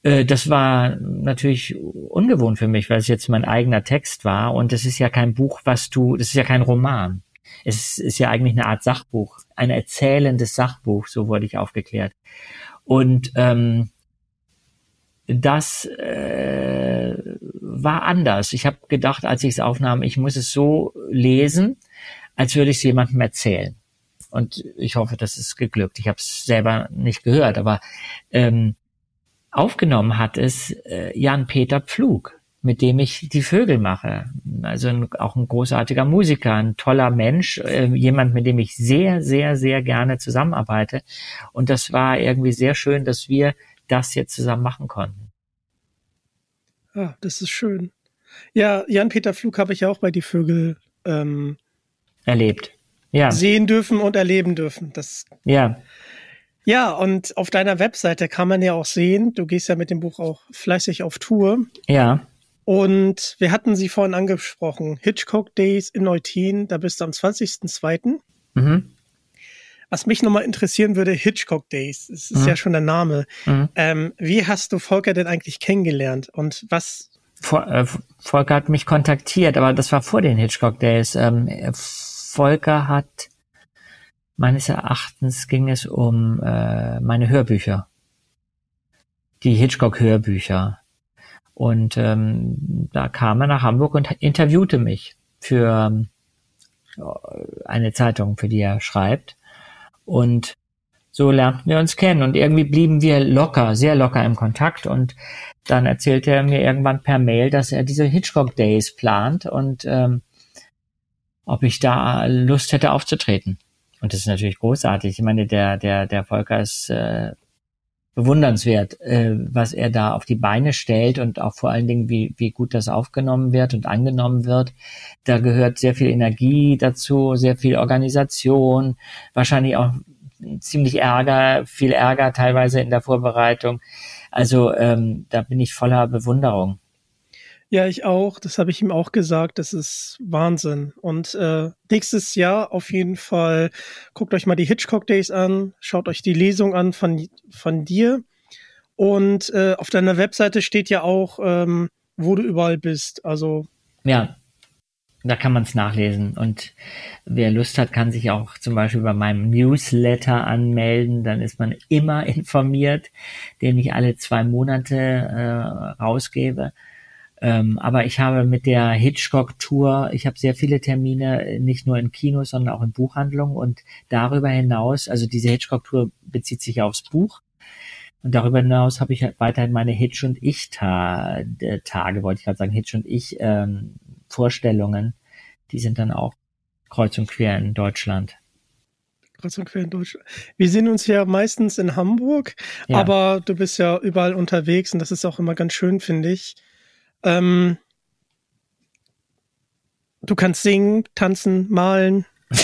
C: Äh, das war natürlich ungewohnt für mich, weil es jetzt mein eigener Text war. Und es ist ja kein Buch, was du, das ist ja kein Roman. Es ist ja eigentlich eine Art Sachbuch, ein erzählendes Sachbuch, so wurde ich aufgeklärt. Und ähm, das äh, war anders. Ich habe gedacht, als ich es aufnahm, ich muss es so lesen, als würde ich es jemandem erzählen. Und ich hoffe, das ist geglückt. Ich habe es selber nicht gehört, aber ähm, aufgenommen hat es äh, Jan-Peter Pflug mit dem ich die Vögel mache. Also ein, auch ein großartiger Musiker, ein toller Mensch, äh, jemand, mit dem ich sehr, sehr, sehr gerne zusammenarbeite. Und das war irgendwie sehr schön, dass wir das jetzt zusammen machen konnten.
B: Ah, das ist schön. Ja, Jan-Peter Flug habe ich ja auch bei die Vögel ähm,
C: erlebt. Ja.
B: Sehen dürfen und erleben dürfen. Das
C: ja.
B: Ja, und auf deiner Webseite kann man ja auch sehen, du gehst ja mit dem Buch auch fleißig auf Tour.
C: Ja.
B: Und wir hatten sie vorhin angesprochen, Hitchcock Days in Neutin, da bist du am 20.02. Mhm. Was mich nochmal interessieren würde, Hitchcock Days, das ist mhm. ja schon der Name. Mhm. Ähm, wie hast du Volker denn eigentlich kennengelernt und was?
C: Äh, Volker hat mich kontaktiert, aber das war vor den Hitchcock Days. Ähm, Volker hat, meines Erachtens ging es um äh, meine Hörbücher. Die Hitchcock-Hörbücher. Und ähm, da kam er nach Hamburg und interviewte mich für äh, eine Zeitung, für die er schreibt. Und so lernten wir uns kennen und irgendwie blieben wir locker, sehr locker im Kontakt und dann erzählte er mir irgendwann per Mail, dass er diese Hitchcock Days plant und ähm, ob ich da Lust hätte aufzutreten. Und das ist natürlich großartig. Ich meine, der, der, der Volker ist äh, bewundernswert, äh, was er da auf die Beine stellt und auch vor allen Dingen, wie, wie gut das aufgenommen wird und angenommen wird. Da gehört sehr viel Energie dazu, sehr viel Organisation, wahrscheinlich auch ziemlich Ärger, viel Ärger teilweise in der Vorbereitung. Also ähm, da bin ich voller Bewunderung.
B: Ja, ich auch. Das habe ich ihm auch gesagt. Das ist Wahnsinn. Und äh, nächstes Jahr auf jeden Fall guckt euch mal die Hitchcock Days an, schaut euch die Lesung an von, von dir. Und äh, auf deiner Webseite steht ja auch, ähm, wo du überall bist. Also
C: ja, da kann man es nachlesen. Und wer Lust hat, kann sich auch zum Beispiel bei meinem Newsletter anmelden. Dann ist man immer informiert, den ich alle zwei Monate äh, rausgebe. Ähm, aber ich habe mit der Hitchcock-Tour, ich habe sehr viele Termine, nicht nur in Kinos, sondern auch in Buchhandlungen. Und darüber hinaus, also diese Hitchcock-Tour bezieht sich aufs Buch. Und darüber hinaus habe ich halt weiterhin meine Hitch und ich Ta äh, Tage, wollte ich gerade sagen, Hitch und ich ähm. Die sind dann auch kreuz und quer in Deutschland.
B: Kreuz und quer in Deutschland. Wir sehen uns ja meistens in Hamburg, ja. aber du bist ja überall unterwegs und das ist auch immer ganz schön, finde ich. Ähm, du kannst singen, tanzen, malen. (laughs)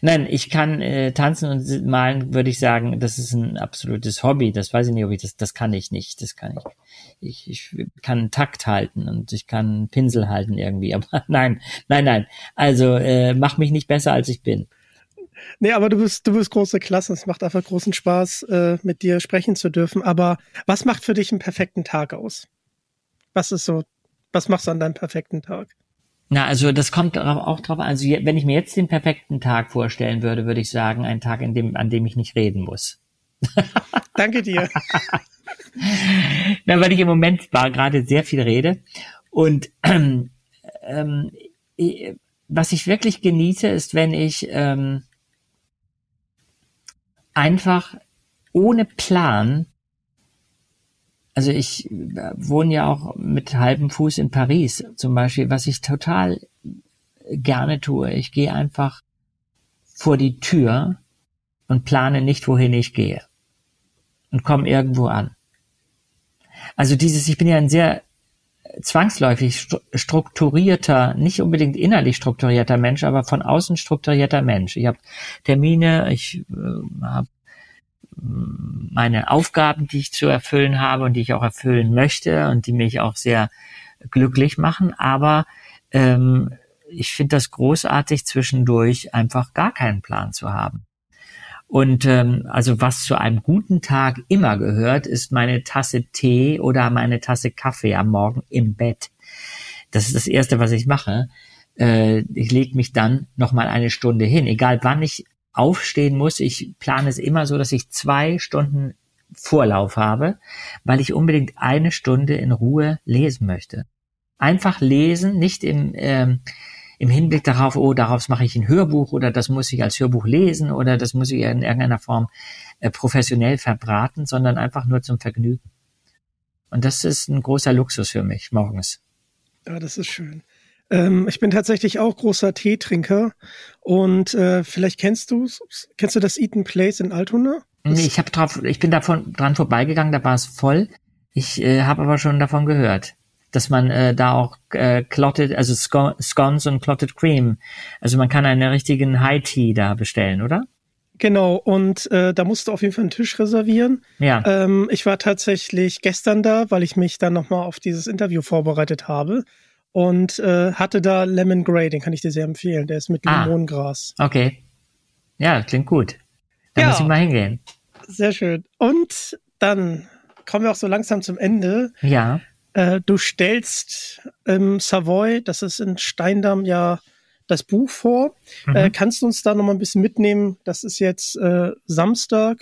C: Nein, ich kann äh, tanzen und malen, würde ich sagen, das ist ein absolutes Hobby. Das weiß ich nicht, ob ich das, das kann ich nicht. Das kann ich. Ich, ich kann Takt halten und ich kann Pinsel halten irgendwie. (laughs) Aber nein, nein, nein. Also äh, mach mich nicht besser, als ich bin.
B: Nee, aber du bist, du bist große Klasse. Es macht einfach großen Spaß, äh, mit dir sprechen zu dürfen. Aber was macht für dich einen perfekten Tag aus? Was ist so, was machst du an deinem perfekten Tag?
C: Na, also das kommt auch drauf an. Also wenn ich mir jetzt den perfekten Tag vorstellen würde, würde ich sagen, ein Tag, in dem, an dem ich nicht reden muss. (laughs)
B: Danke dir.
C: Na, weil ich im Moment war gerade sehr viel rede. Und ähm, ähm, was ich wirklich genieße, ist, wenn ich ähm, einfach ohne Plan also ich äh, wohne ja auch mit halbem Fuß in Paris zum Beispiel, was ich total gerne tue. Ich gehe einfach vor die Tür und plane nicht, wohin ich gehe und komme irgendwo an. Also dieses, ich bin ja ein sehr zwangsläufig strukturierter, nicht unbedingt innerlich strukturierter Mensch, aber von außen strukturierter Mensch. Ich habe Termine, ich äh, habe meine Aufgaben, die ich zu erfüllen habe und die ich auch erfüllen möchte und die mich auch sehr glücklich machen. Aber ähm, ich finde das großartig, zwischendurch einfach gar keinen Plan zu haben. Und ähm, also was zu einem guten Tag immer gehört, ist meine Tasse Tee oder meine Tasse Kaffee am Morgen im Bett. Das ist das Erste, was ich mache. Äh, ich lege mich dann noch mal eine Stunde hin, egal wann ich aufstehen muss. Ich plane es immer so, dass ich zwei Stunden Vorlauf habe, weil ich unbedingt eine Stunde in Ruhe lesen möchte. Einfach lesen, nicht im, ähm, im Hinblick darauf, oh, daraus mache ich ein Hörbuch oder das muss ich als Hörbuch lesen oder das muss ich in irgendeiner Form äh, professionell verbraten, sondern einfach nur zum Vergnügen. Und das ist ein großer Luxus für mich morgens.
B: Ja, das ist schön. Ähm, ich bin tatsächlich auch großer Teetrinker und äh, vielleicht kennst du kennst du das Eaton Place in Altona?
C: Nee, ich habe drauf, ich bin davon dran vorbeigegangen, da war es voll. Ich äh, habe aber schon davon gehört, dass man äh, da auch äh, clotted, also Scones und clotted cream, also man kann einen richtigen High Tea da bestellen, oder?
B: Genau, und äh, da musst du auf jeden Fall einen Tisch reservieren.
C: Ja.
B: Ähm, ich war tatsächlich gestern da, weil ich mich dann nochmal auf dieses Interview vorbereitet habe und äh, hatte da Lemon Grey, den kann ich dir sehr empfehlen. Der ist mit ah, Limonengras.
C: Okay. Ja, klingt gut. Da ja, muss ich mal hingehen.
B: Sehr schön. Und dann kommen wir auch so langsam zum Ende.
C: Ja.
B: Äh, du stellst im Savoy, das ist in Steindamm ja das Buch vor. Mhm. Äh, kannst du uns da noch mal ein bisschen mitnehmen? Das ist jetzt äh, Samstag,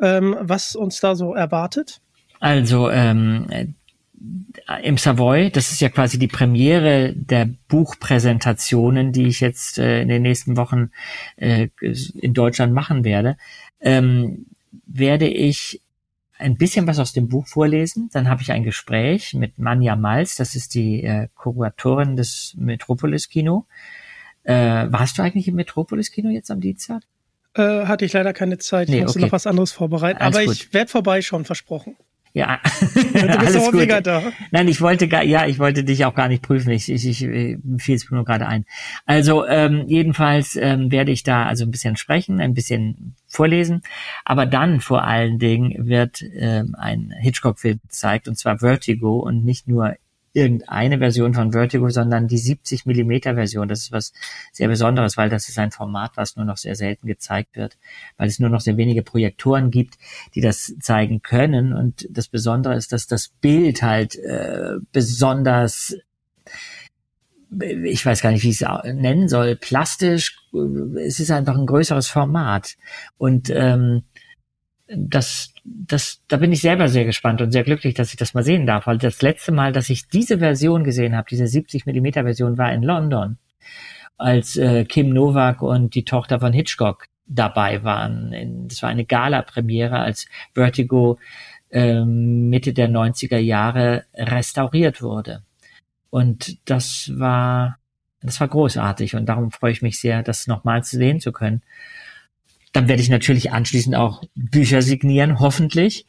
B: ähm, was uns da so erwartet.
C: Also ähm, im Savoy, das ist ja quasi die Premiere der Buchpräsentationen, die ich jetzt äh, in den nächsten Wochen äh, in Deutschland machen werde, ähm, werde ich ein bisschen was aus dem Buch vorlesen. Dann habe ich ein Gespräch mit Manja Malz, das ist die äh, Kuratorin des Metropolis Kino. Äh, warst du eigentlich im Metropolis Kino jetzt am Dienstag?
B: Äh, hatte ich leider keine Zeit. Ich nee, musste okay. noch was anderes vorbereiten. Alles aber gut. ich werde vorbeischauen, versprochen.
C: Ja, (laughs)
B: du bist gut. Da.
C: Nein, ich wollte gar, ja, ich wollte dich auch gar nicht prüfen. Ich, ich, ich fiel es nur gerade ein. Also ähm, jedenfalls ähm, werde ich da also ein bisschen sprechen, ein bisschen vorlesen, aber dann vor allen Dingen wird ähm, ein Hitchcock-Film gezeigt und zwar Vertigo und nicht nur irgendeine Version von Vertigo, sondern die 70 Millimeter Version. Das ist was sehr Besonderes, weil das ist ein Format, was nur noch sehr selten gezeigt wird, weil es nur noch sehr wenige Projektoren gibt, die das zeigen können. Und das Besondere ist, dass das Bild halt äh, besonders ich weiß gar nicht, wie ich es nennen soll, plastisch. Es ist einfach ein größeres Format. Und ähm, das, das, da bin ich selber sehr gespannt und sehr glücklich, dass ich das mal sehen darf. Weil das letzte Mal, dass ich diese Version gesehen habe, diese 70 Millimeter Version, war in London, als äh, Kim Novak und die Tochter von Hitchcock dabei waren. Das war eine Gala-Premiere, als Vertigo äh, Mitte der 90er Jahre restauriert wurde. Und das war, das war großartig und darum freue ich mich sehr, das nochmal sehen zu können. Dann werde ich natürlich anschließend auch Bücher signieren, hoffentlich.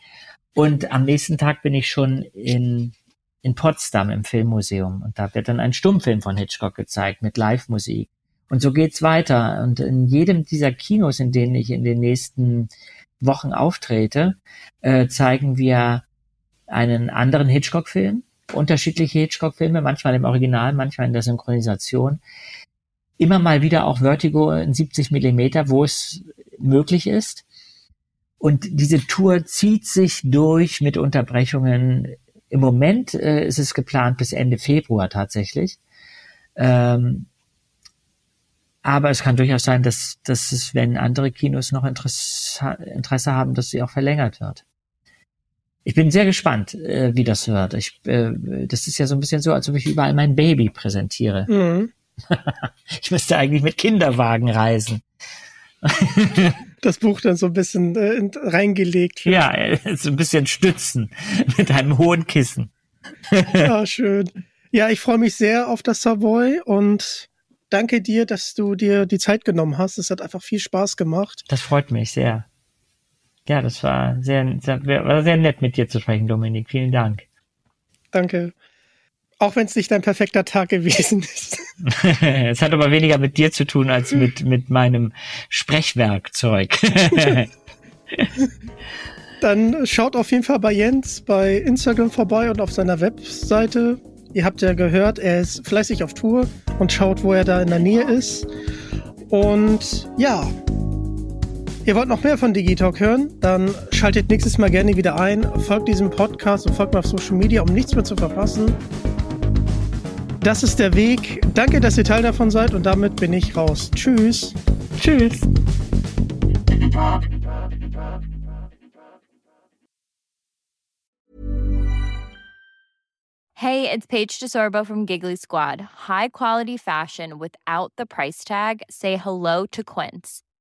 C: Und am nächsten Tag bin ich schon in, in Potsdam im Filmmuseum. Und da wird dann ein Stummfilm von Hitchcock gezeigt mit Live-Musik. Und so geht's weiter. Und in jedem dieser Kinos, in denen ich in den nächsten Wochen auftrete, äh, zeigen wir einen anderen Hitchcock-Film, unterschiedliche Hitchcock-Filme, manchmal im Original, manchmal in der Synchronisation. Immer mal wieder auch Vertigo in 70 Millimeter, wo es möglich ist. Und diese Tour zieht sich durch mit Unterbrechungen. Im Moment äh, ist es geplant bis Ende Februar tatsächlich. Ähm, aber es kann durchaus sein, dass, dass es, wenn andere Kinos noch Interesse, Interesse haben, dass sie auch verlängert wird. Ich bin sehr gespannt, äh, wie das wird. Ich, äh, das ist ja so ein bisschen so, als ob ich überall mein Baby präsentiere. Mhm. (laughs) ich müsste eigentlich mit Kinderwagen reisen.
B: Das Buch dann so ein bisschen äh, reingelegt.
C: Wird. Ja, so ein bisschen stützen (laughs) mit einem hohen Kissen.
B: ja, (laughs) schön. Ja, ich freue mich sehr auf das Savoy und danke dir, dass du dir die Zeit genommen hast. Es hat einfach viel Spaß gemacht.
C: Das freut mich sehr. Ja, das war sehr, sehr, war sehr nett mit dir zu sprechen, Dominik. Vielen Dank.
B: Danke. Auch wenn es nicht dein perfekter Tag gewesen (laughs) ist. (laughs)
C: es hat aber weniger mit dir zu tun als mit, mit meinem Sprechwerkzeug. (laughs)
B: Dann schaut auf jeden Fall bei Jens bei Instagram vorbei und auf seiner Webseite. Ihr habt ja gehört, er ist fleißig auf Tour und schaut, wo er da in der Nähe ist. Und ja, ihr wollt noch mehr von Digitalk hören, dann schaltet nächstes Mal gerne wieder ein, folgt diesem Podcast und folgt mir auf Social Media, um nichts mehr zu verpassen. Das ist der Weg. Danke, dass ihr Teil davon seid und damit bin ich raus. Tschüss.
C: Tschüss.
D: Hey, it's Paige DeSorbo from Giggly Squad. High quality fashion without the price tag. Say hello to Quince.